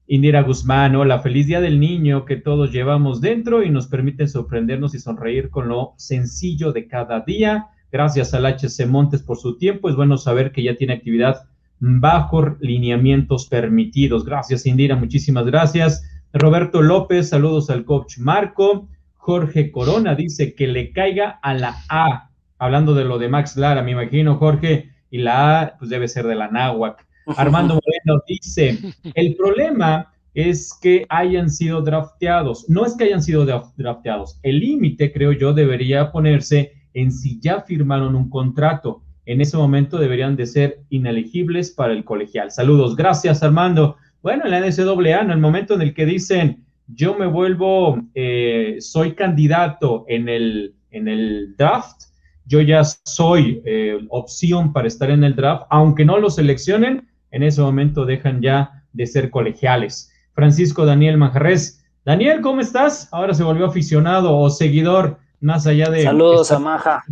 Indira Guzmán, hola, feliz día del niño que todos llevamos dentro y nos permite sorprendernos y sonreír con lo sencillo de cada día. Gracias al HC Montes por su tiempo. Es bueno saber que ya tiene actividad bajo lineamientos permitidos. Gracias, Indira, muchísimas gracias. Roberto López, saludos al coach Marco. Jorge Corona dice que le caiga a la A hablando de lo de Max Lara, me imagino, Jorge, y la A, pues debe ser de la náhuac. Armando Moreno dice, el problema es que hayan sido drafteados. No es que hayan sido drafteados. El límite, creo yo, debería ponerse en si ya firmaron un contrato. En ese momento deberían de ser inelegibles para el colegial. Saludos. Gracias, Armando. Bueno, en la NCAA, en el momento en el que dicen, yo me vuelvo, eh, soy candidato en el, en el draft, yo ya soy eh, opción para estar en el draft, aunque no lo seleccionen, en ese momento dejan ya de ser colegiales. Francisco Daniel Manjarres. Daniel, ¿cómo estás? Ahora se volvió aficionado o seguidor, más allá de... Saludos a Maja.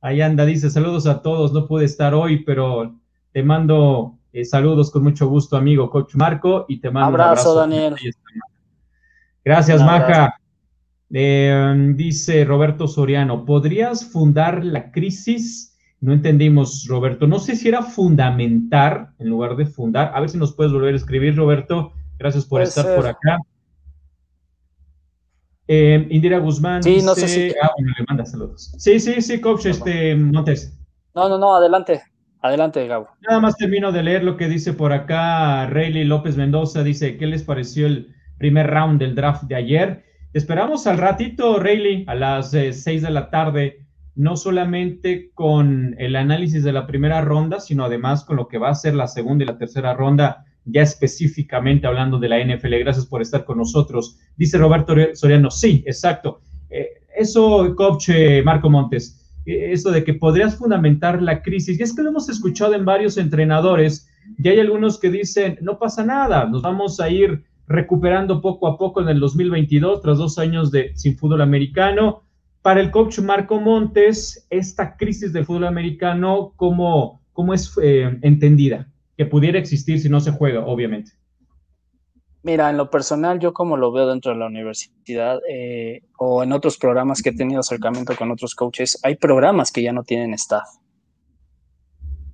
Ahí anda, dice, saludos a todos, no pude estar hoy, pero te mando eh, saludos con mucho gusto, amigo Coach Marco, y te mando abrazo, un abrazo. Daniel. Gracias, Maja. Em, dice Roberto Soriano, ¿podrías fundar la crisis? No entendimos, Roberto. No sé si era fundamentar en lugar de fundar. A ver si nos puedes volver a escribir, Roberto. Gracias por estar por acá. Em, Indira Guzmán sí, dice, no sé si... Ah, bueno, le manda saludos. Sí, sí, sí, coach, este, Montes. No, no, no, adelante. Adelante, Gabo. Nada más termino de leer lo que dice por acá Rayleigh López Mendoza. Dice, ¿qué les pareció el primer round del draft de ayer? Esperamos al ratito, Rayleigh, a las eh, seis de la tarde, no solamente con el análisis de la primera ronda, sino además con lo que va a ser la segunda y la tercera ronda, ya específicamente hablando de la NFL. Gracias por estar con nosotros. Dice Roberto Soriano, sí, exacto. Eh, eso, coach eh, Marco Montes, eso de que podrías fundamentar la crisis, y es que lo hemos escuchado en varios entrenadores, y hay algunos que dicen, no pasa nada, nos vamos a ir recuperando poco a poco en el 2022 tras dos años de sin fútbol americano. Para el coach Marco Montes, esta crisis del fútbol americano, ¿cómo, cómo es eh, entendida? Que pudiera existir si no se juega, obviamente. Mira, en lo personal, yo como lo veo dentro de la universidad eh, o en otros programas que he tenido acercamiento con otros coaches, hay programas que ya no tienen staff.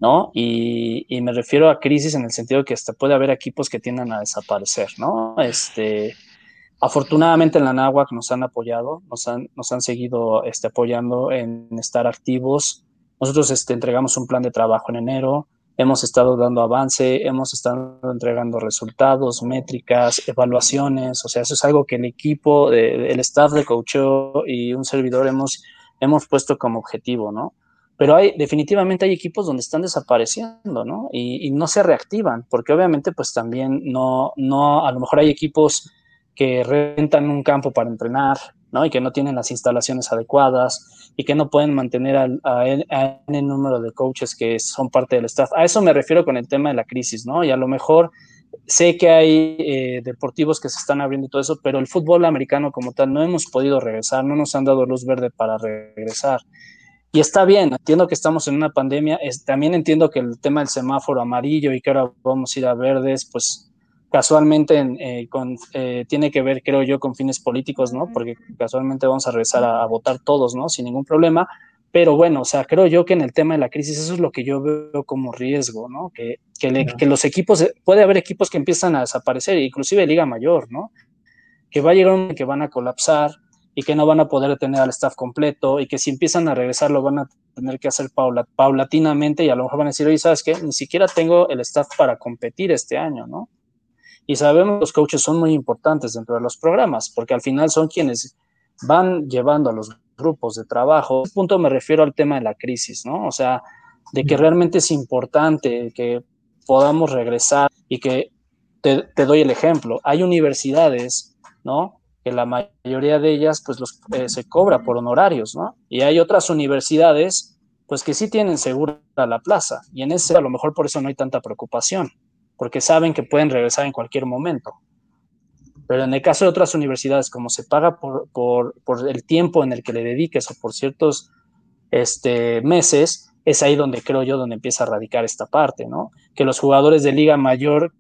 ¿No? Y, me refiero a crisis en el sentido que hasta puede haber equipos que tiendan a desaparecer, ¿no? Este, afortunadamente en la NAWAC nos han apoyado, nos han, nos han seguido este, apoyando en estar activos. Nosotros este, entregamos un plan de trabajo en enero, hemos estado dando avance, hemos estado entregando resultados, métricas, evaluaciones, o sea, eso es algo que el equipo, el staff de coach y un servidor hemos, hemos puesto como objetivo, ¿no? Pero hay, definitivamente hay equipos donde están desapareciendo, ¿no? Y, no se reactivan, porque obviamente pues también no, no, a lo mejor hay equipos que rentan un campo para entrenar, ¿no? Y que no tienen las instalaciones adecuadas y que no pueden mantener al, a, el número de coaches que son parte del staff. A eso me refiero con el tema de la crisis, ¿no? Y a lo mejor sé que hay eh, deportivos que se están abriendo y todo eso, pero el fútbol americano como tal no hemos podido regresar, no nos han dado luz verde para regresar. Y está bien, entiendo que estamos en una pandemia, también entiendo que el tema del semáforo amarillo y que ahora vamos a ir a verdes, pues casualmente eh, eh, tiene que ver, creo yo, con fines políticos, ¿no? Porque casualmente vamos a regresar a, votar todos, ¿no? Sin ningún problema, Pero bueno, o sea, creo yo que en el tema de la crisis eso es lo que yo veo como riesgo, ¿no? Que, que, los equipos, puede haber equipos que empiezan a desaparecer, inclusive Liga Mayor, ¿no? Que va a llegar un que van a colapsar y que no van a poder tener al staff completo y que si empiezan a regresar lo van a tener que hacer paulatinamente y a lo mejor van a decir, oye, ¿sabes qué? Ni siquiera tengo el staff para competir este año, ¿no? Y sabemos que los coaches son muy importantes dentro de los programas, porque al final son quienes van llevando a los grupos de trabajo. A este punto me refiero al tema de la crisis, ¿no? O sea, de que realmente es importante que podamos regresar y que te, doy el ejemplo. Hay universidades, ¿no? Que la mayoría de ellas, pues, los, eh, se cobra por honorarios, ¿no? Y hay otras universidades, pues, que sí tienen segura la plaza. Y en ese, a lo mejor por eso no hay tanta preocupación porque saben que pueden regresar en cualquier momento. Pero en el caso de otras universidades, como se paga por, por, por el tiempo en el que le dediques o por ciertos este, meses, es ahí donde creo yo, donde empieza a radicar esta parte, ¿no? Que los jugadores de Liga Mayor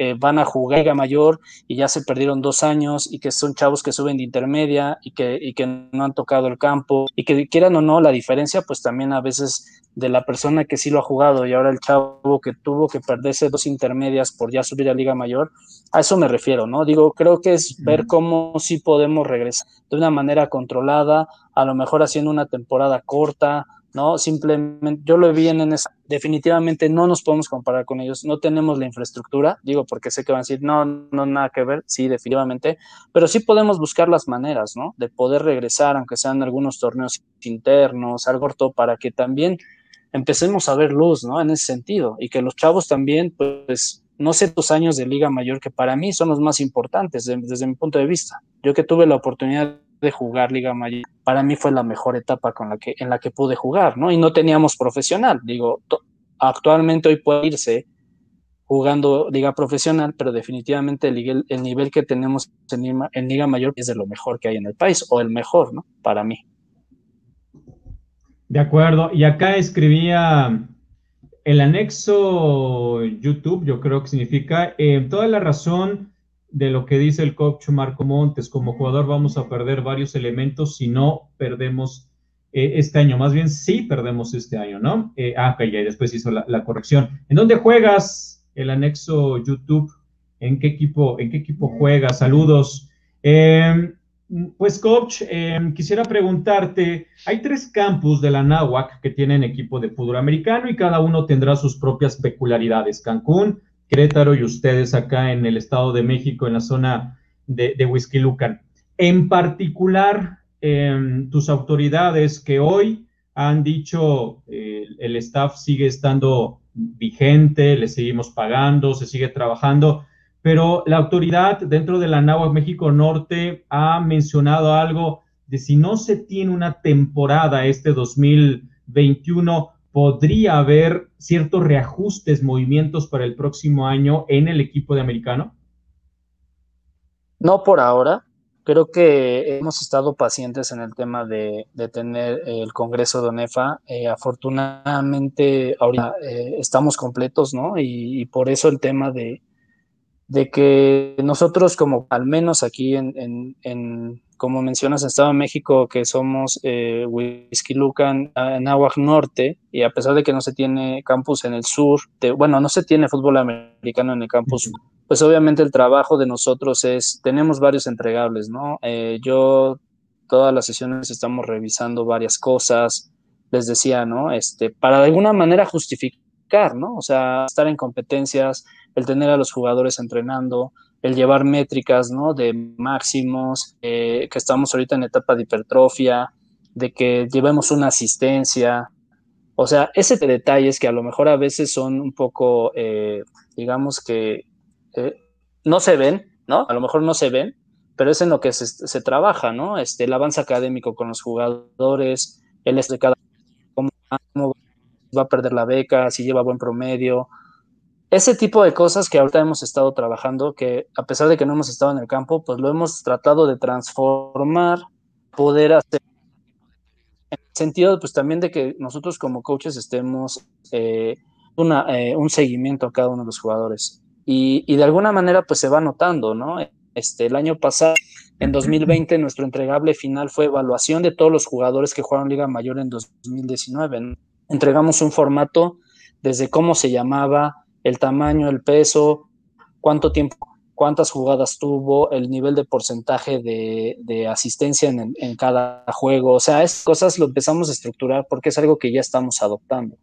eh, van a jugar Liga Mayor y ya se perdieron dos años y que son chavos que suben de intermedia y que, y que no han tocado el campo y que quieran o no la diferencia, pues también a veces de la persona que sí lo ha jugado y ahora el chavo que tuvo que perderse dos intermedias por ya subir a Liga Mayor, a eso me refiero, ¿no? Digo, creo que es ver cómo sí podemos regresar de una manera controlada, a lo mejor haciendo una temporada corta, ¿no? Simplemente, yo lo vi en esa, definitivamente no nos podemos comparar con ellos, no tenemos la infraestructura, digo, porque sé que van a decir, no, no, nada que ver, sí, definitivamente, pero sí podemos buscar las maneras, ¿no? De poder regresar, aunque sean algunos torneos internos, algo corto, para que también empecemos a ver luz, ¿no? En ese sentido, y que los chavos también, pues, no sé tus años de Liga Mayor, que para mí son los más importantes desde mi punto de vista. Yo que tuve la oportunidad de jugar Liga Mayor, para mí fue la mejor etapa con la que, en la que pude jugar, ¿no? Y no teníamos profesional, digo, actualmente hoy puede irse jugando Liga Profesional, pero definitivamente el, el nivel que tenemos en, en Liga Mayor es de lo mejor que hay en el país, o el mejor, ¿no? Para mí. De acuerdo. Y acá escribía el anexo YouTube, yo creo que significa eh, toda la razón de lo que dice el coach Marco Montes. Como jugador vamos a perder varios elementos si no perdemos eh, este año. Más bien, sí perdemos este año, ¿no? Eh, ah, ok, ya después hizo la, la, corrección. ¿En dónde juegas el anexo YouTube? ¿En qué equipo, en qué equipo juegas? Saludos. Eh, pues, coach, em, quisiera preguntarte, hay tres campus de la NAWAC que tienen equipo de fútbol americano y cada uno tendrá sus propias peculiaridades. Cancún, Querétaro y ustedes acá en el Estado de México, en la zona de, de. En particular, em, tus autoridades que hoy han dicho eh, el staff sigue estando vigente, le seguimos pagando, se sigue trabajando pero la autoridad dentro de la NAWAC México Norte ha mencionado algo de si no se tiene una temporada este 2021, podría haber ciertos reajustes, movimientos para el próximo año en el equipo de americano? No por ahora. Creo que hemos estado pacientes en el tema de, tener el Congreso de ONEFA. Eh, afortunadamente, ahora eh, estamos completos, ¿no? y, por eso el tema de, que nosotros como al menos aquí en, como mencionas, en Estado de México, que somos eh, Whisky Lucan, en Aguac Norte, y a pesar de que no se tiene campus en el sur, bueno, no se tiene fútbol americano en el campus, pues obviamente el trabajo de nosotros es, tenemos varios entregables, ¿no? Eh, yo, todas las sesiones estamos revisando varias cosas, les decía, ¿no? Este, para de alguna manera justificar, ¿no? O sea, estar en competencias, el tener a los jugadores entrenando, el llevar métricas, ¿no? De máximos, eh, que estamos ahorita en etapa de hipertrofia, de que llevemos una asistencia. O sea, ese detalles que a lo mejor a veces son un poco, eh, digamos que eh, no se ven, ¿no? A lo mejor no se ven, pero es en lo que se, trabaja, ¿no? Este, el avance académico con los jugadores, el de cada cómo va a perder la beca, si lleva buen promedio, ese tipo de cosas que ahorita hemos estado trabajando, que a pesar de que no hemos estado en el campo, pues lo hemos tratado de transformar, poder hacer, en el sentido pues también de que nosotros como coaches estemos eh, una, eh, un seguimiento a cada uno de los jugadores. Y, y, de alguna manera pues se va notando, ¿no? Este, el año pasado, en 2020, nuestro entregable final fue evaluación de todos los jugadores que jugaron Liga Mayor en 2019. Entregamos un formato desde cómo se llamaba, el tamaño, el peso, cuánto tiempo, cuántas jugadas tuvo, el nivel de porcentaje de, asistencia en, cada juego. O sea, esas cosas lo empezamos a estructurar porque es algo que ya estamos adoptando.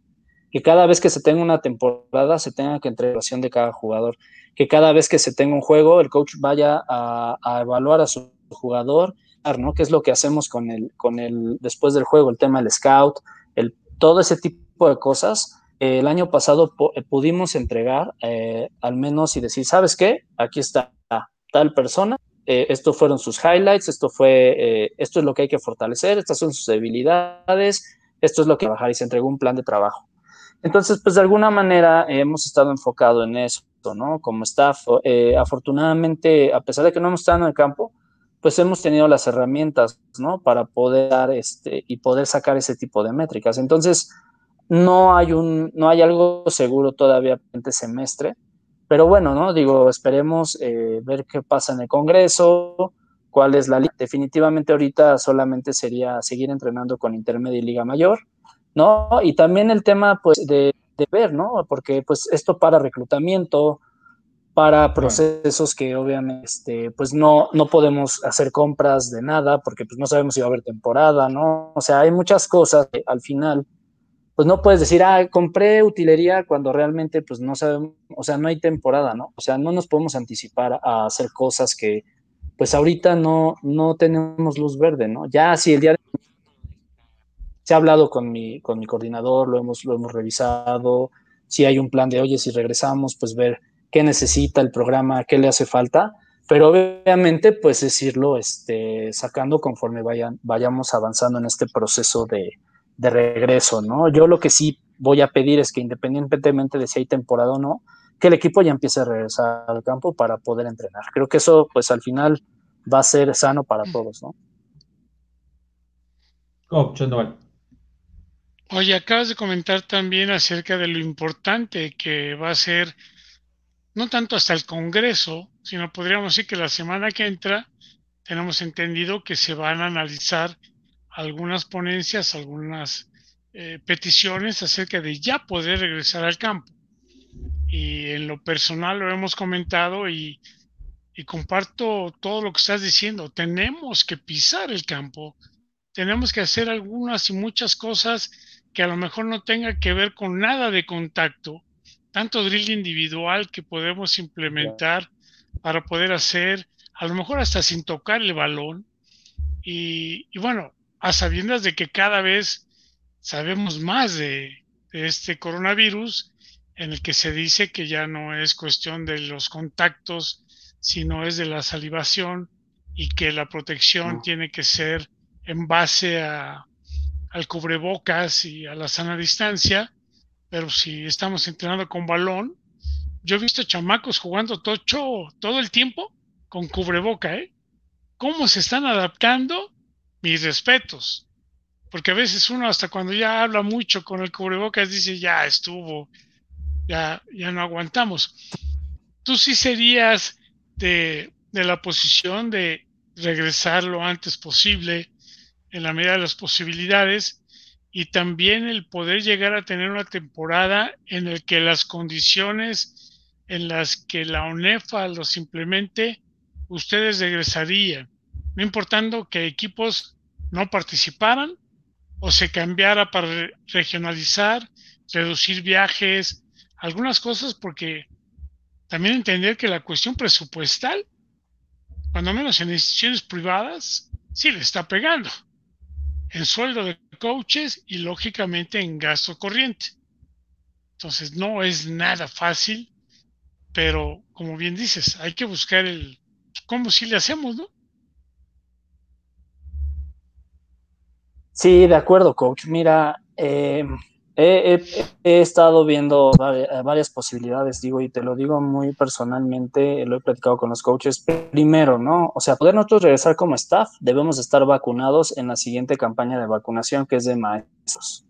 Que cada vez que se tenga una temporada se tenga que entregar de cada jugador. Que cada vez que se tenga un juego el coach vaya a, evaluar a su jugador, ¿no? Que es lo que hacemos con el, con el, después del juego, el tema del scout, el, todo ese tipo de cosas el año pasado eh, pudimos entregar eh, al menos y decir, ¿sabes qué? Aquí está tal persona, eh, estos fueron sus highlights, esto fue, esto es lo que hay que fortalecer, estas son sus debilidades, esto es lo que trabajar y se entregó un plan de trabajo. Entonces, pues de alguna manera hemos estado enfocado en eso, ¿no? Como staff, afortunadamente, a pesar de que no hemos estado en el campo, pues hemos tenido las herramientas, ¿no? Para poder dar este y poder sacar ese tipo de métricas. Entonces, no hay un, no hay algo seguro todavía en este semestre, pero bueno, ¿no? Digo, esperemos eh, ver qué pasa en el Congreso, cuál es la Definitivamente ahorita solamente sería seguir entrenando con Intermedia y Liga Mayor, ¿no? Y también el tema, pues, de, de ver, ¿no? Porque, pues, esto para reclutamiento, para procesos que obviamente este, pues no, no podemos hacer compras de nada porque pues no sabemos si va a haber temporada, ¿no? O sea, hay muchas cosas que al final pues no puedes decir, ah, compré utilería cuando realmente pues no sabemos, o sea, no hay temporada, ¿no? O sea, no nos podemos anticipar a hacer cosas que pues ahorita no, no tenemos luz verde, ¿no? Ya si el día de... Se ha hablado con mi, con mi coordinador, lo hemos, lo hemos revisado, si hay un plan de, oye, si regresamos, pues ver qué necesita el programa, qué le hace falta, pero obviamente pues decirlo, este, sacando conforme vayan, vayamos avanzando en este proceso de, de regreso, ¿no? Yo lo que sí voy a pedir es que independientemente de si hay temporada o no, que el equipo ya empiece a regresar al campo para poder entrenar. Creo que eso, pues al final, va a ser sano para todos, ¿no? Oye, acabas de comentar también acerca de lo importante que va a ser, no tanto hasta el Congreso, sino podríamos decir que la semana que entra tenemos entendido que se van a analizar algunas ponencias, algunas eh, peticiones acerca de ya poder regresar al campo. Y en lo personal lo hemos comentado y, y comparto todo lo que estás diciendo. Tenemos que pisar el campo, tenemos que hacer algunas y muchas cosas que a lo mejor no tengan que ver con nada de contacto, tanto drill individual que podemos implementar para poder hacer, a lo mejor hasta sin tocar el balón. Y, y bueno, a sabiendas de que cada vez sabemos más de, este coronavirus, en el que se dice que ya no es cuestión de los contactos, sino es de la salivación y que la protección tiene que ser en base a, al cubrebocas y a la sana distancia, pero si estamos entrenando con balón, yo he visto chamacos jugando tocho todo el tiempo con cubreboca, ¿eh? ¿Cómo se están adaptando mis respetos. Porque a veces uno hasta cuando ya habla mucho con el cubrebocas dice, ya estuvo, ya, ya no aguantamos. Tú sí serías de, de la posición de regresar lo antes posible, en la medida de las posibilidades, y también el poder llegar a tener una temporada en la que las condiciones en las que la ONEFA los implemente, ustedes regresarían, no importando que equipos no participaran o se cambiara para regionalizar, reducir viajes, algunas cosas porque también entender que la cuestión presupuestal, cuando menos en instituciones privadas, sí le está pegando en sueldo de coaches y lógicamente en gasto corriente. Entonces no es nada fácil, pero como bien dices, hay que buscar el cómo si le hacemos, ¿no? Sí, de acuerdo, coach. Mira, eh, he, estado viendo varias, posibilidades, digo, y te lo digo muy personalmente, lo he platicado con los coaches. Primero, ¿no? O sea, poder nosotros regresar como staff, debemos estar vacunados en la siguiente campaña de vacunación, que es de maestros.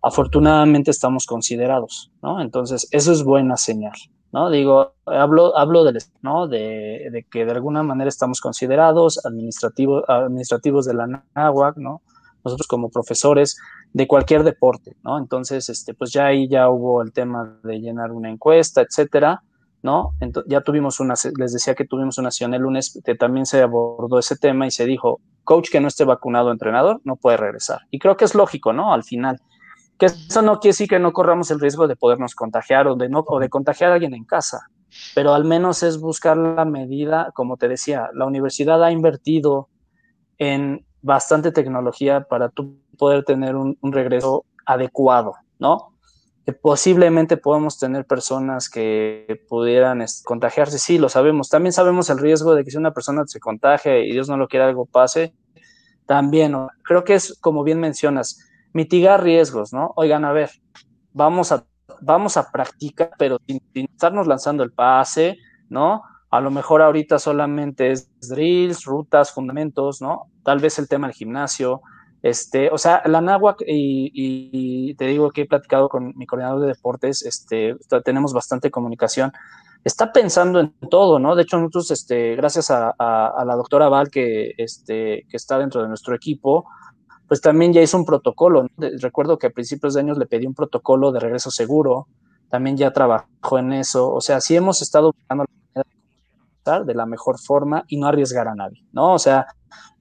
Afortunadamente estamos considerados, ¿no? Entonces, eso es buena señal, ¿no? Digo, hablo, hablo del, ¿no? De, de, que de alguna manera estamos considerados administrativos, administrativos de la NAWAC, ¿no? Nosotros como profesores de cualquier deporte, ¿no? Entonces, este, pues ya ahí ya hubo el tema de llenar una encuesta, etcétera, ¿no? Entonces, ya tuvimos una, les decía que tuvimos una sesión el lunes que también se abordó ese tema y se dijo, coach que no esté vacunado, entrenador, no puede regresar. Y creo que es lógico, ¿no? Al final, que eso no quiere decir que no corramos el riesgo de podernos contagiar o de, no, o de contagiar a alguien en casa, pero al menos es buscar la medida, como te decía, la universidad ha invertido en bastante tecnología para tú poder tener un, regreso adecuado, ¿no? Que posiblemente podemos tener personas que pudieran contagiarse, sí, lo sabemos. También sabemos el riesgo de que si una persona se contagie y Dios no lo quiera algo pase, también. Creo que es, como bien mencionas, mitigar riesgos, ¿no? Oigan, a ver, vamos a, vamos a practicar, pero sin, estarnos lanzando el pase, ¿no? A lo mejor ahorita solamente es drills, rutas, fundamentos, ¿no? Tal vez el tema del gimnasio. Este, o sea, la NAWAC, y, te digo que he platicado con mi coordinador de deportes, este, tenemos bastante comunicación, está pensando en todo, ¿no? De hecho, nosotros, este, gracias a, la doctora Val, que, este, que está dentro de nuestro equipo, pues también ya hizo un protocolo. Recuerdo que a principios de años le pedí un protocolo de regreso seguro, también ya trabajó en eso. O sea, sí hemos estado buscando de la mejor forma y no arriesgar a nadie, ¿no? O sea,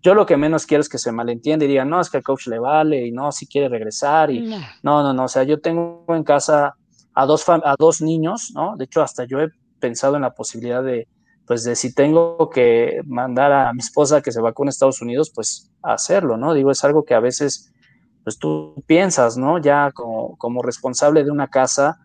yo lo que menos quiero es que se malentienda y digan, no, es que el coach le vale y no, si quiere regresar y no, no, no, o sea, yo tengo en casa a dos, a dos niños, ¿no? De hecho, hasta yo he pensado en la posibilidad de, pues de si tengo que mandar a mi esposa que se vacune a Estados Unidos, pues hacerlo, ¿no? Digo, es algo que a veces, pues tú piensas, ¿no? Ya como, como responsable de una casa,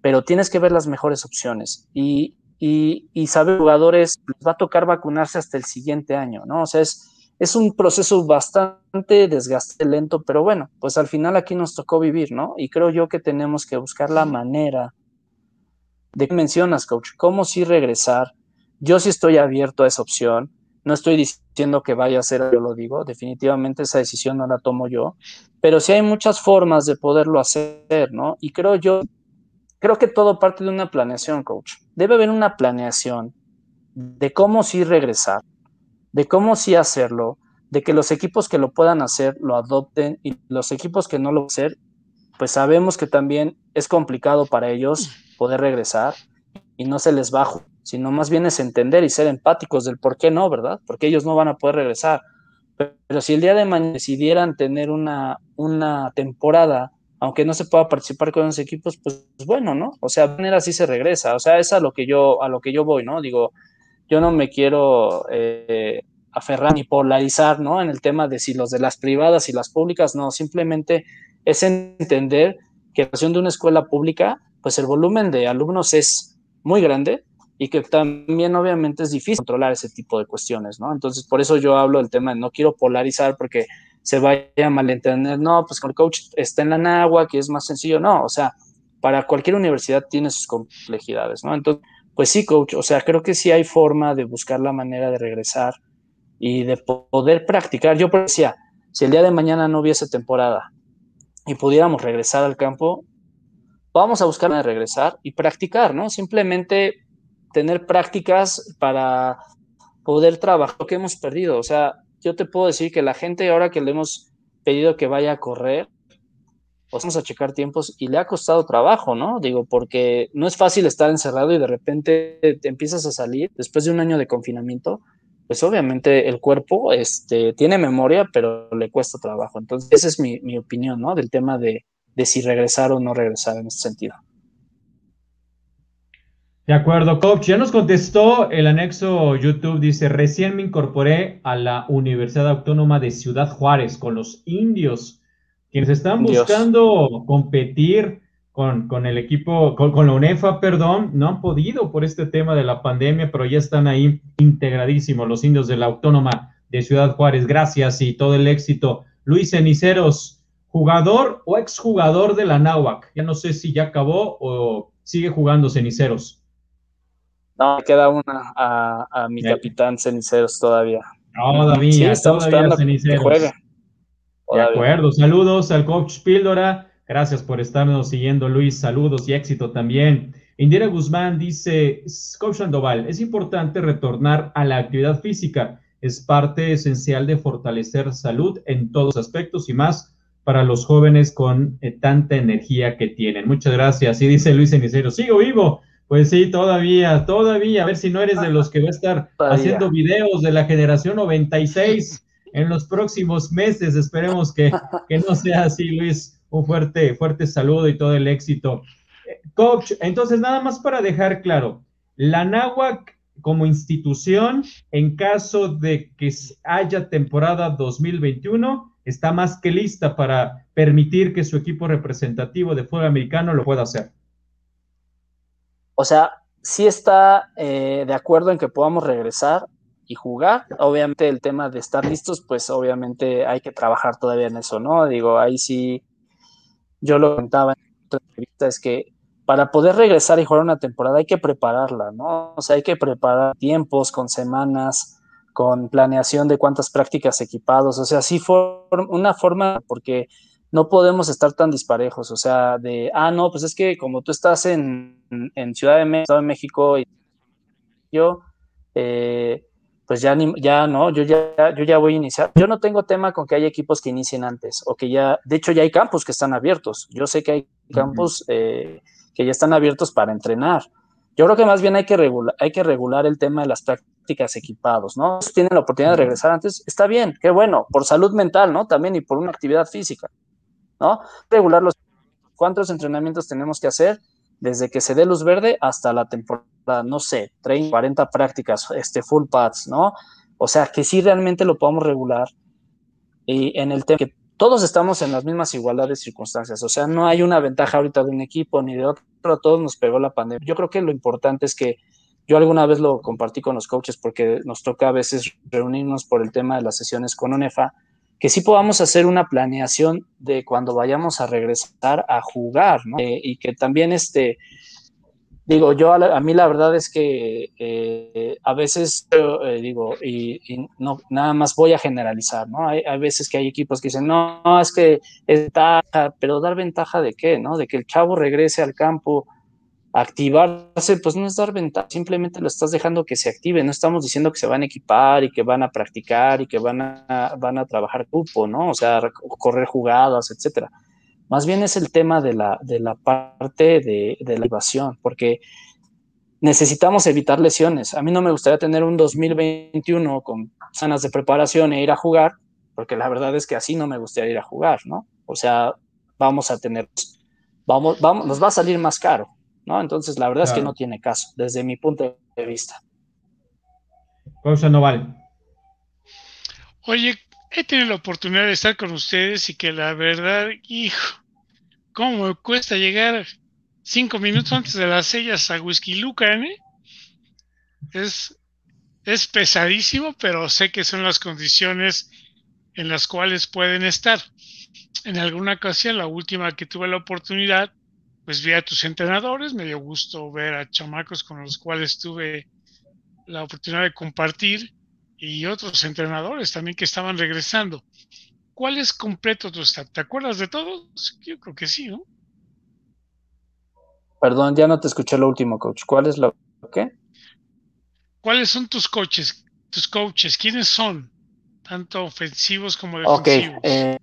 pero tienes que ver las mejores opciones y, y, y saber jugadores, les va a tocar vacunarse hasta el siguiente año, ¿no? O sea, es, es un proceso bastante desgaste lento, pero bueno, pues al final aquí nos tocó vivir, ¿no? Y creo yo que tenemos que buscar la manera de que mencionas, coach, cómo sí regresar, yo sí estoy abierto a esa opción. No estoy diciendo que vaya a ser, yo lo digo, definitivamente esa decisión no la tomo yo, pero sí hay muchas formas de poderlo hacer, ¿no? Y creo yo, creo que todo parte de una planeación, coach. Debe haber una planeación de cómo sí regresar, de cómo sí hacerlo, de que los equipos que lo puedan hacer lo adopten y los equipos que no lo hacer, pues sabemos que también es complicado para ellos poder regresar y no se les bajo sino más bien es entender y ser empáticos del por qué no, ¿verdad? Porque ellos no van a poder regresar. Pero, si el día de mañana decidieran tener una, una temporada, aunque no se pueda participar con los equipos, pues bueno, ¿no? O sea, de manera así se regresa. O sea, es a lo que yo, a lo que yo voy, ¿no? Digo, yo no me quiero eh, aferrar ni polarizar, ¿no? En el tema de si los de las privadas y las públicas, no, simplemente es entender que en relación de una escuela pública, pues el volumen de alumnos es muy grande, y que también obviamente es difícil controlar ese tipo de cuestiones, ¿no? Entonces, por eso yo hablo del tema de no quiero polarizar porque se vaya a malentender, no, pues con el coach está en la NAGUA, que es más sencillo, no, o sea, para cualquier universidad tiene sus complejidades, ¿no? Entonces, pues sí, coach, o sea, creo que sí hay forma de buscar la manera de regresar y de poder practicar. Yo decía, si el día de mañana no hubiese temporada y pudiéramos regresar al campo, vamos a buscar de regresar y practicar, ¿no? Simplemente tener prácticas para poder trabajar lo que hemos perdido. O sea, yo te puedo decir que la gente ahora que le hemos pedido que vaya a correr, pues vamos a checar tiempos y le ha costado trabajo, ¿no? Digo, porque no es fácil estar encerrado y de repente te empiezas a salir después de un año de confinamiento, pues obviamente el cuerpo este, tiene memoria, pero le cuesta trabajo. Entonces, esa es mi, mi opinión, ¿no? Del tema de, de si regresar o no regresar en este sentido. De acuerdo, coach. Ya nos contestó el anexo YouTube. Dice, recién me incorporé a la Universidad Autónoma de Ciudad Juárez con los indios, quienes están buscando competir con, con, el equipo, con, la UNEFA, perdón, no han podido por este tema de la pandemia, pero ya están ahí integradísimos los indios de la Autónoma de Ciudad Juárez. Gracias y todo el éxito. Luis Ceniceros, jugador o exjugador de la NAWAC. Ya no sé si ya acabó o sigue jugando Ceniceros. No, me queda una a, mi capitán Ceniceros todavía. Todavía, todavía Ceniceros. De acuerdo, saludos al coach Píldora. Gracias por estarnos siguiendo, Luis. Saludos y éxito también. Indira Guzmán dice, Coach Sandoval, es importante retornar a la actividad física. Es parte esencial de fortalecer salud en todos aspectos y más para los jóvenes con eh, tanta energía que tienen. Muchas gracias. Y dice Luis Cenicero, sigo vivo. Pues sí, todavía, todavía. A ver si no eres de los que va a estar haciendo videos de la generación 96 en los próximos meses. Esperemos que, que no sea así, Luis. Un fuerte, fuerte saludo y todo el éxito. Coach, entonces nada más para dejar claro, la NAWAC como institución, en caso de que haya temporada 2021, está más que lista para permitir que su equipo representativo de fútbol americano lo pueda hacer. O sea, sí está eh, de acuerdo en que podamos regresar y jugar. Obviamente el tema de estar listos, pues obviamente hay que trabajar todavía en eso, ¿no? Digo, ahí sí, yo lo comentaba en otra entrevista, es que para poder regresar y jugar una temporada hay que prepararla, ¿no? O sea, hay que preparar tiempos con semanas, con planeación de cuántas prácticas equipados, o sea, sí fue una forma, porque no podemos estar tan disparejos, o sea, de, ah, no, pues es que como tú estás en, Ciudad de México, México y yo, eh, pues ya, ya no, yo ya, yo ya voy a iniciar. Yo no tengo tema con que haya equipos que inicien antes, o que ya, de hecho ya hay campos que están abiertos, yo sé que hay campos eh, que ya están abiertos para entrenar. Yo creo que más bien hay que, regular, hay que regular el tema de las prácticas equipados, ¿no? Si tienen la oportunidad de regresar antes, está bien, qué bueno, por salud mental, ¿no? También y por una actividad física, ¿no? Regular los cuántos entrenamientos tenemos que hacer desde que se dé luz verde hasta la temporada, no sé, 30, 40 prácticas, este, full pads, ¿no? O sea, que sí realmente lo podamos regular y en el tema que todos estamos en las mismas igualdades circunstancias, o sea, no hay una ventaja ahorita de un equipo ni de otro, a todos nos pegó la pandemia. Yo creo que lo importante es que yo alguna vez lo compartí con los coaches porque nos toca a veces reunirnos por el tema de las sesiones con UNEFA, que sí podamos hacer una planeación de cuando vayamos a regresar a jugar, ¿no? Eh, y que también este, digo, yo a, mí la verdad es que eh, a veces eh, digo, y, no, nada más voy a generalizar, ¿no? Hay, veces que hay equipos que dicen, no, es que es pero dar ventaja de qué, ¿no? De que el chavo regrese al campo, activarse, pues no es dar ventaja, simplemente lo estás dejando que se active, no estamos diciendo que se van a equipar y que van a practicar y que van a, van a trabajar grupo, ¿no? O sea, correr jugadas, etcétera más bien es el tema de la, de la parte de, de la evasión, porque necesitamos evitar lesiones. A mí no me gustaría tener un 2021 con sanas de preparación e ir a jugar, porque la verdad es que así no me gustaría ir a jugar, ¿no? O sea, vamos a tener, vamos, vamos, nos va a salir más caro, ¿no? Entonces, la verdad es que no tiene caso, desde mi punto de vista. Cosa no vale. Oye, he tenido la oportunidad de estar con ustedes y que la verdad, hijo, cómo me cuesta llegar cinco minutos antes de las sellas a Whisky Lucan, ¿eh? Es, es pesadísimo, pero sé que son las condiciones en las cuales pueden estar. En alguna ocasión, la última que tuve la oportunidad, pues vi a tus entrenadores, me dio gusto ver a chamacos con los cuales tuve la oportunidad de compartir y otros entrenadores también que estaban regresando. ¿Cuál es completo tu staff? ¿Te acuerdas de todos? Yo creo que sí, ¿no? Perdón, ya no te escuché lo último, coach. ¿Cuál es lo qué? ¿Cuáles son tus coaches? Tus coaches, ¿quiénes son? Tanto ofensivos como defensivos. Ok, eh,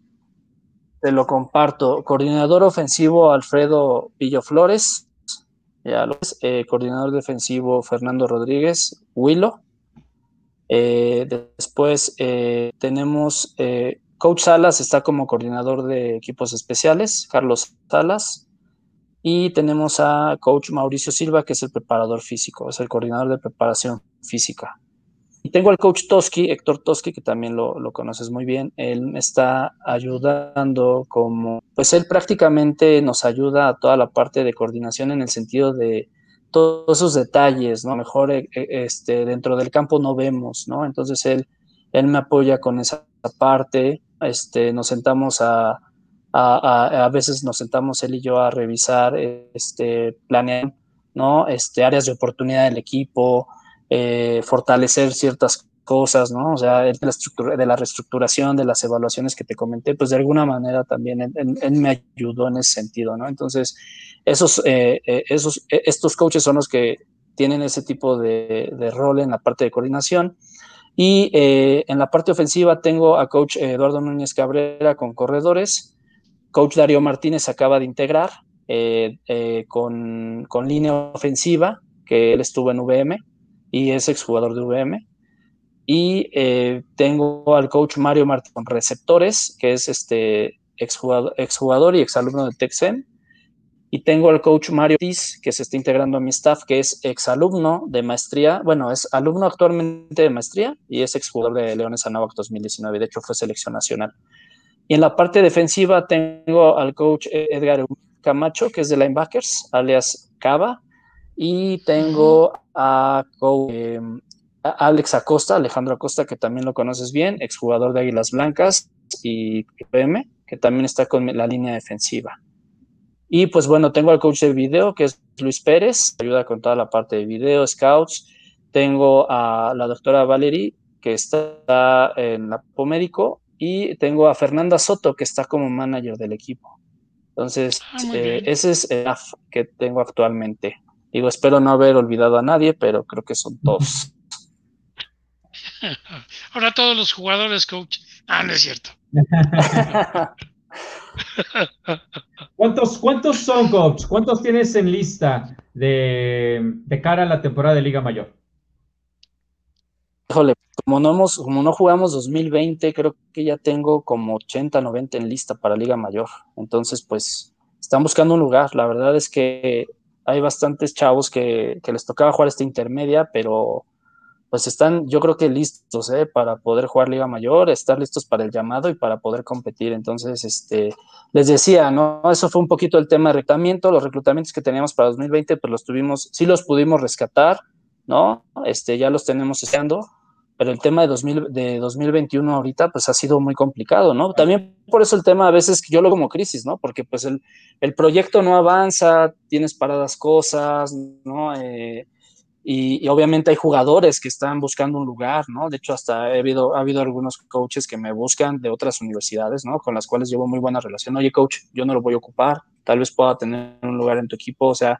te lo comparto. Coordinador ofensivo Alfredo Villoflores. Ya lo eh, coordinador defensivo Fernando Rodríguez Huilo. Eh, después eh, tenemos eh, Coach Salas, está como coordinador de equipos especiales, Carlos Salas. Y tenemos a Coach Mauricio Silva, que es el preparador físico, es el coordinador de preparación física. Y tengo al coach Toski, Héctor Toski, que también lo, lo, conoces muy bien. Él me está ayudando como, pues él prácticamente nos ayuda a toda la parte de coordinación en el sentido de todos esos detalles, ¿no? Mejor eh, eh, este, dentro del campo no vemos, ¿no? Entonces él, él me apoya con esa parte, este, nos sentamos a, a, a, veces nos sentamos él y yo a revisar, este, planear, ¿no? Este, áreas de oportunidad del equipo, eh, fortalecer ciertas cosas, ¿no? O sea, de la, reestructuración, de las evaluaciones que te comenté, pues de alguna manera también él, me ayudó en ese sentido, ¿no? Entonces, esos, eh, eh, esos, e, estos coaches son los que tienen ese tipo de, de rol en la parte de coordinación. Y eh, en la parte ofensiva tengo a coach Eduardo Núñez Cabrera con corredores, coach Darío Martínez acaba de integrar con, con línea ofensiva, que él estuvo en VM y es exjugador de VM. Y eh, tengo al coach Mario Martín receptores, que es este exjugador, exjugador y exalumno de Texen. Y tengo al coach Mario Ortiz, que se está integrando a mi staff, que es exalumno de maestría, bueno, es alumno actualmente de maestría y es exjugador de Leones Anáhuac 2019, de hecho fue selección nacional. Y en la parte defensiva tengo al coach Edgar Camacho, que es de linebackers, alias Cava, y tengo a em, Alex Acosta, Alejandro Acosta, que también lo conoces bien, exjugador de Águilas Blancas y PM, que también está con la línea defensiva. Y pues bueno, tengo al coach de video, que es Luis Pérez, ayuda con toda la parte de video, scouts. Tengo a la doctora Valerie, que está en la médico, y tengo a Fernanda Soto, que está como manager del equipo. Entonces, ah, eh, ese es el que tengo actualmente. Digo, espero no haber olvidado a nadie, pero creo que son todos. Ahora todos los jugadores, coach. Ah, no es cierto. ¿Cuántos, ¿Cuántos son, coach? ¿Cuántos tienes en lista de, cara a la temporada de Liga Mayor? Híjole, como no, hemos, como no jugamos 2020, creo que ya tengo como 80, 90 en lista para Liga Mayor. Entonces, pues, están buscando un lugar. La verdad es que hay bastantes chavos que, les tocaba jugar esta intermedia, pero pues están, yo creo que listos, ¿eh? Para poder jugar Liga Mayor, estar listos para el llamado y para poder competir. Entonces, este, les decía, ¿no? Eso fue un poquito el tema de reclutamiento. Los reclutamientos que teníamos para 2020, pues los tuvimos, sí los pudimos rescatar, ¿no? Este, ya los tenemos estudiando, pero el tema de, 2000, de 2021 ahorita, pues ha sido muy complicado, ¿no? También por eso el tema a veces yo lo como crisis, ¿no? Porque pues el, el proyecto no avanza, tienes paradas cosas, ¿no? Eh, y, obviamente hay jugadores que están buscando un lugar, ¿no? De hecho, hasta ha habido, ha habido algunos coaches que me buscan de otras universidades, ¿no? Con las cuales llevo muy buena relación. Oye, coach, yo no lo voy a ocupar, tal vez pueda tener un lugar en tu equipo, o sea,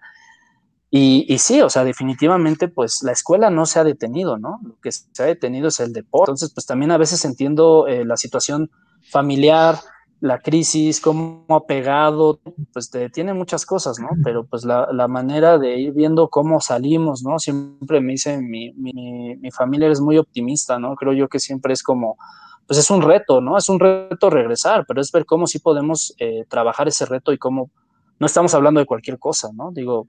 y, y, sí, o sea, definitivamente, pues la escuela no se ha detenido, ¿no? Lo que se ha detenido es el deporte. Entonces, pues también a veces entiendo eh, la situación familiar, la crisis, cómo ha pegado, pues tiene muchas cosas, ¿no? Pero pues la, la, manera de ir viendo cómo salimos, ¿no? Siempre me dice, mi, mi, mi, familia es muy optimista, ¿no? Creo yo que siempre es como, pues es un reto, ¿no? Es un reto regresar, pero es ver cómo sí podemos eh, trabajar ese reto y cómo no estamos hablando de cualquier cosa, ¿no? Digo,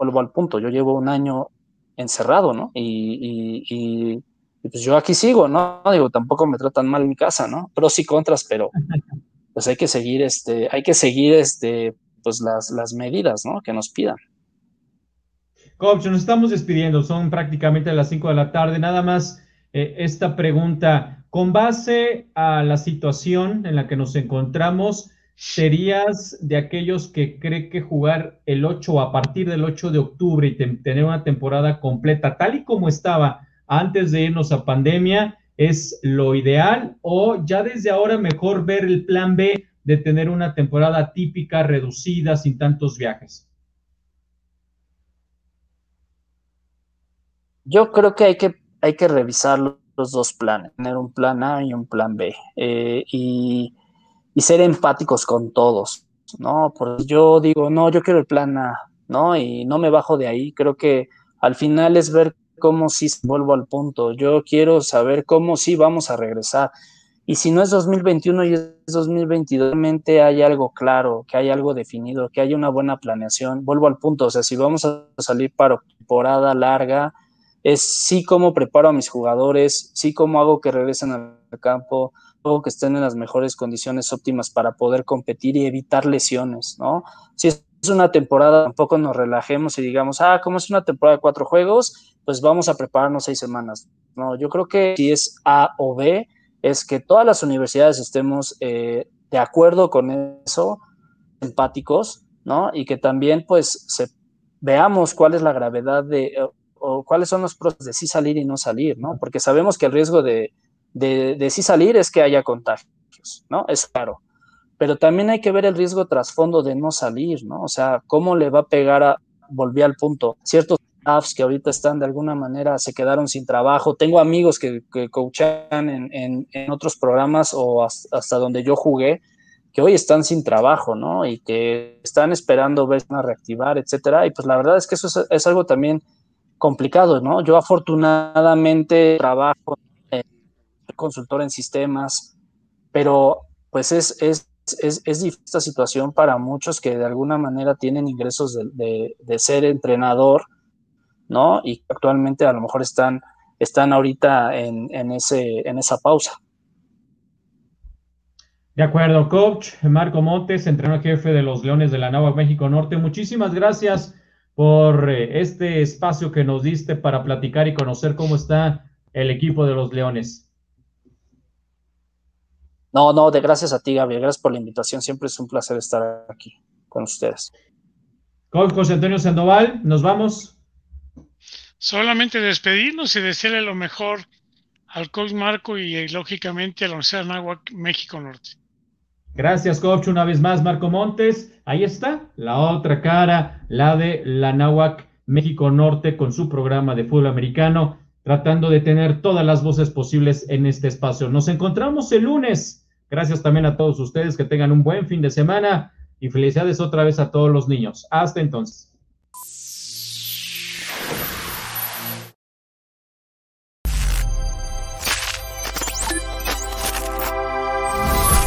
vuelvo al punto, yo llevo un año encerrado, ¿no? Y, y, y y pues yo aquí sigo, ¿no? Digo, tampoco me tratan mal en mi casa, ¿no? Pros y contras, pero pues hay que seguir, este, hay que seguir, este, pues las, las medidas, ¿no? Que nos pidan. Coach, nos estamos despidiendo, son prácticamente las 5 de la tarde. Nada más eh, esta pregunta, con base a la situación en la que nos encontramos, ¿serías de aquellos que cree que jugar el 8 a partir del 8 de octubre y tener una temporada completa tal y como estaba antes de irnos a pandemia es lo ideal o ya desde ahora mejor ver el plan B de tener una temporada típica, reducida, sin tantos viajes? Yo creo que hay que, hay que revisar los dos planes, tener un plan A y un plan B eh, y, y, ser empáticos con todos, ¿no? Porque yo digo, no, yo quiero el plan A, ¿no? Y no me bajo de ahí, creo que al final es ver cómo sí vuelvo al punto. Yo quiero saber cómo sí vamos a regresar. Y si no es 2021 y es 2022, realmente hay algo claro, que hay algo definido, que hay una buena planeación. Vuelvo al punto, o sea, si vamos a salir para temporada larga, es sí cómo preparo a mis jugadores, sí cómo hago que regresen al campo, que estén en las mejores condiciones óptimas para poder competir y evitar lesiones, ¿no? Si es una temporada, tampoco nos relajemos y digamos, ah, como es una temporada de cuatro juegos, pues vamos a prepararnos seis semanas. No, yo creo que si es A o B, es que todas las universidades estemos eh, de acuerdo con eso, empáticos, ¿no? Y que también, pues, se, veamos cuál es la gravedad de, o, ¿cuáles son los pros de sí salir y no salir, no? Porque sabemos que el riesgo de, de, sí salir es que haya contagios, ¿no? Es claro. Pero también hay que ver el riesgo trasfondo de no salir, ¿no? O sea, cómo le va a pegar a, volví al punto, ciertos staffs que ahorita están de alguna manera se quedaron sin trabajo. Tengo amigos que, que coachan en, en, otros programas o hasta, donde yo jugué que hoy están sin trabajo, ¿no? Y que están esperando ver a reactivar, etcétera. Y pues la verdad es que eso es, algo también complicado, ¿no? Yo afortunadamente trabajo consultor en sistemas, pero pues es, difícil esta situación para muchos que de alguna manera tienen ingresos de, de, ser entrenador, ¿no? Y actualmente a lo mejor están, están ahorita en, en, ese, en esa pausa. De acuerdo, coach Marco Montes, entrenador jefe de los Leones de la Nava México Norte. Muchísimas gracias por eh, este espacio que nos diste para platicar y conocer cómo está el equipo de los Leones. No, no, de gracias a ti, Gabriel. Gracias por la invitación. Siempre es un placer estar aquí con ustedes. Coach José Antonio Sandoval, nos vamos. Solamente despedirnos y desearle lo mejor al coach Marco y lógicamente a la Universidad de México Norte. Gracias, coach. Una vez más, Marco Montes. Ahí está, la otra cara, la de la Nahuac México Norte con su programa de fútbol americano, tratando de tener todas las voces posibles en este espacio. Nos encontramos el lunes. Gracias también a todos ustedes que tengan un buen fin de semana y felicidades otra vez a todos los niños. Hasta entonces.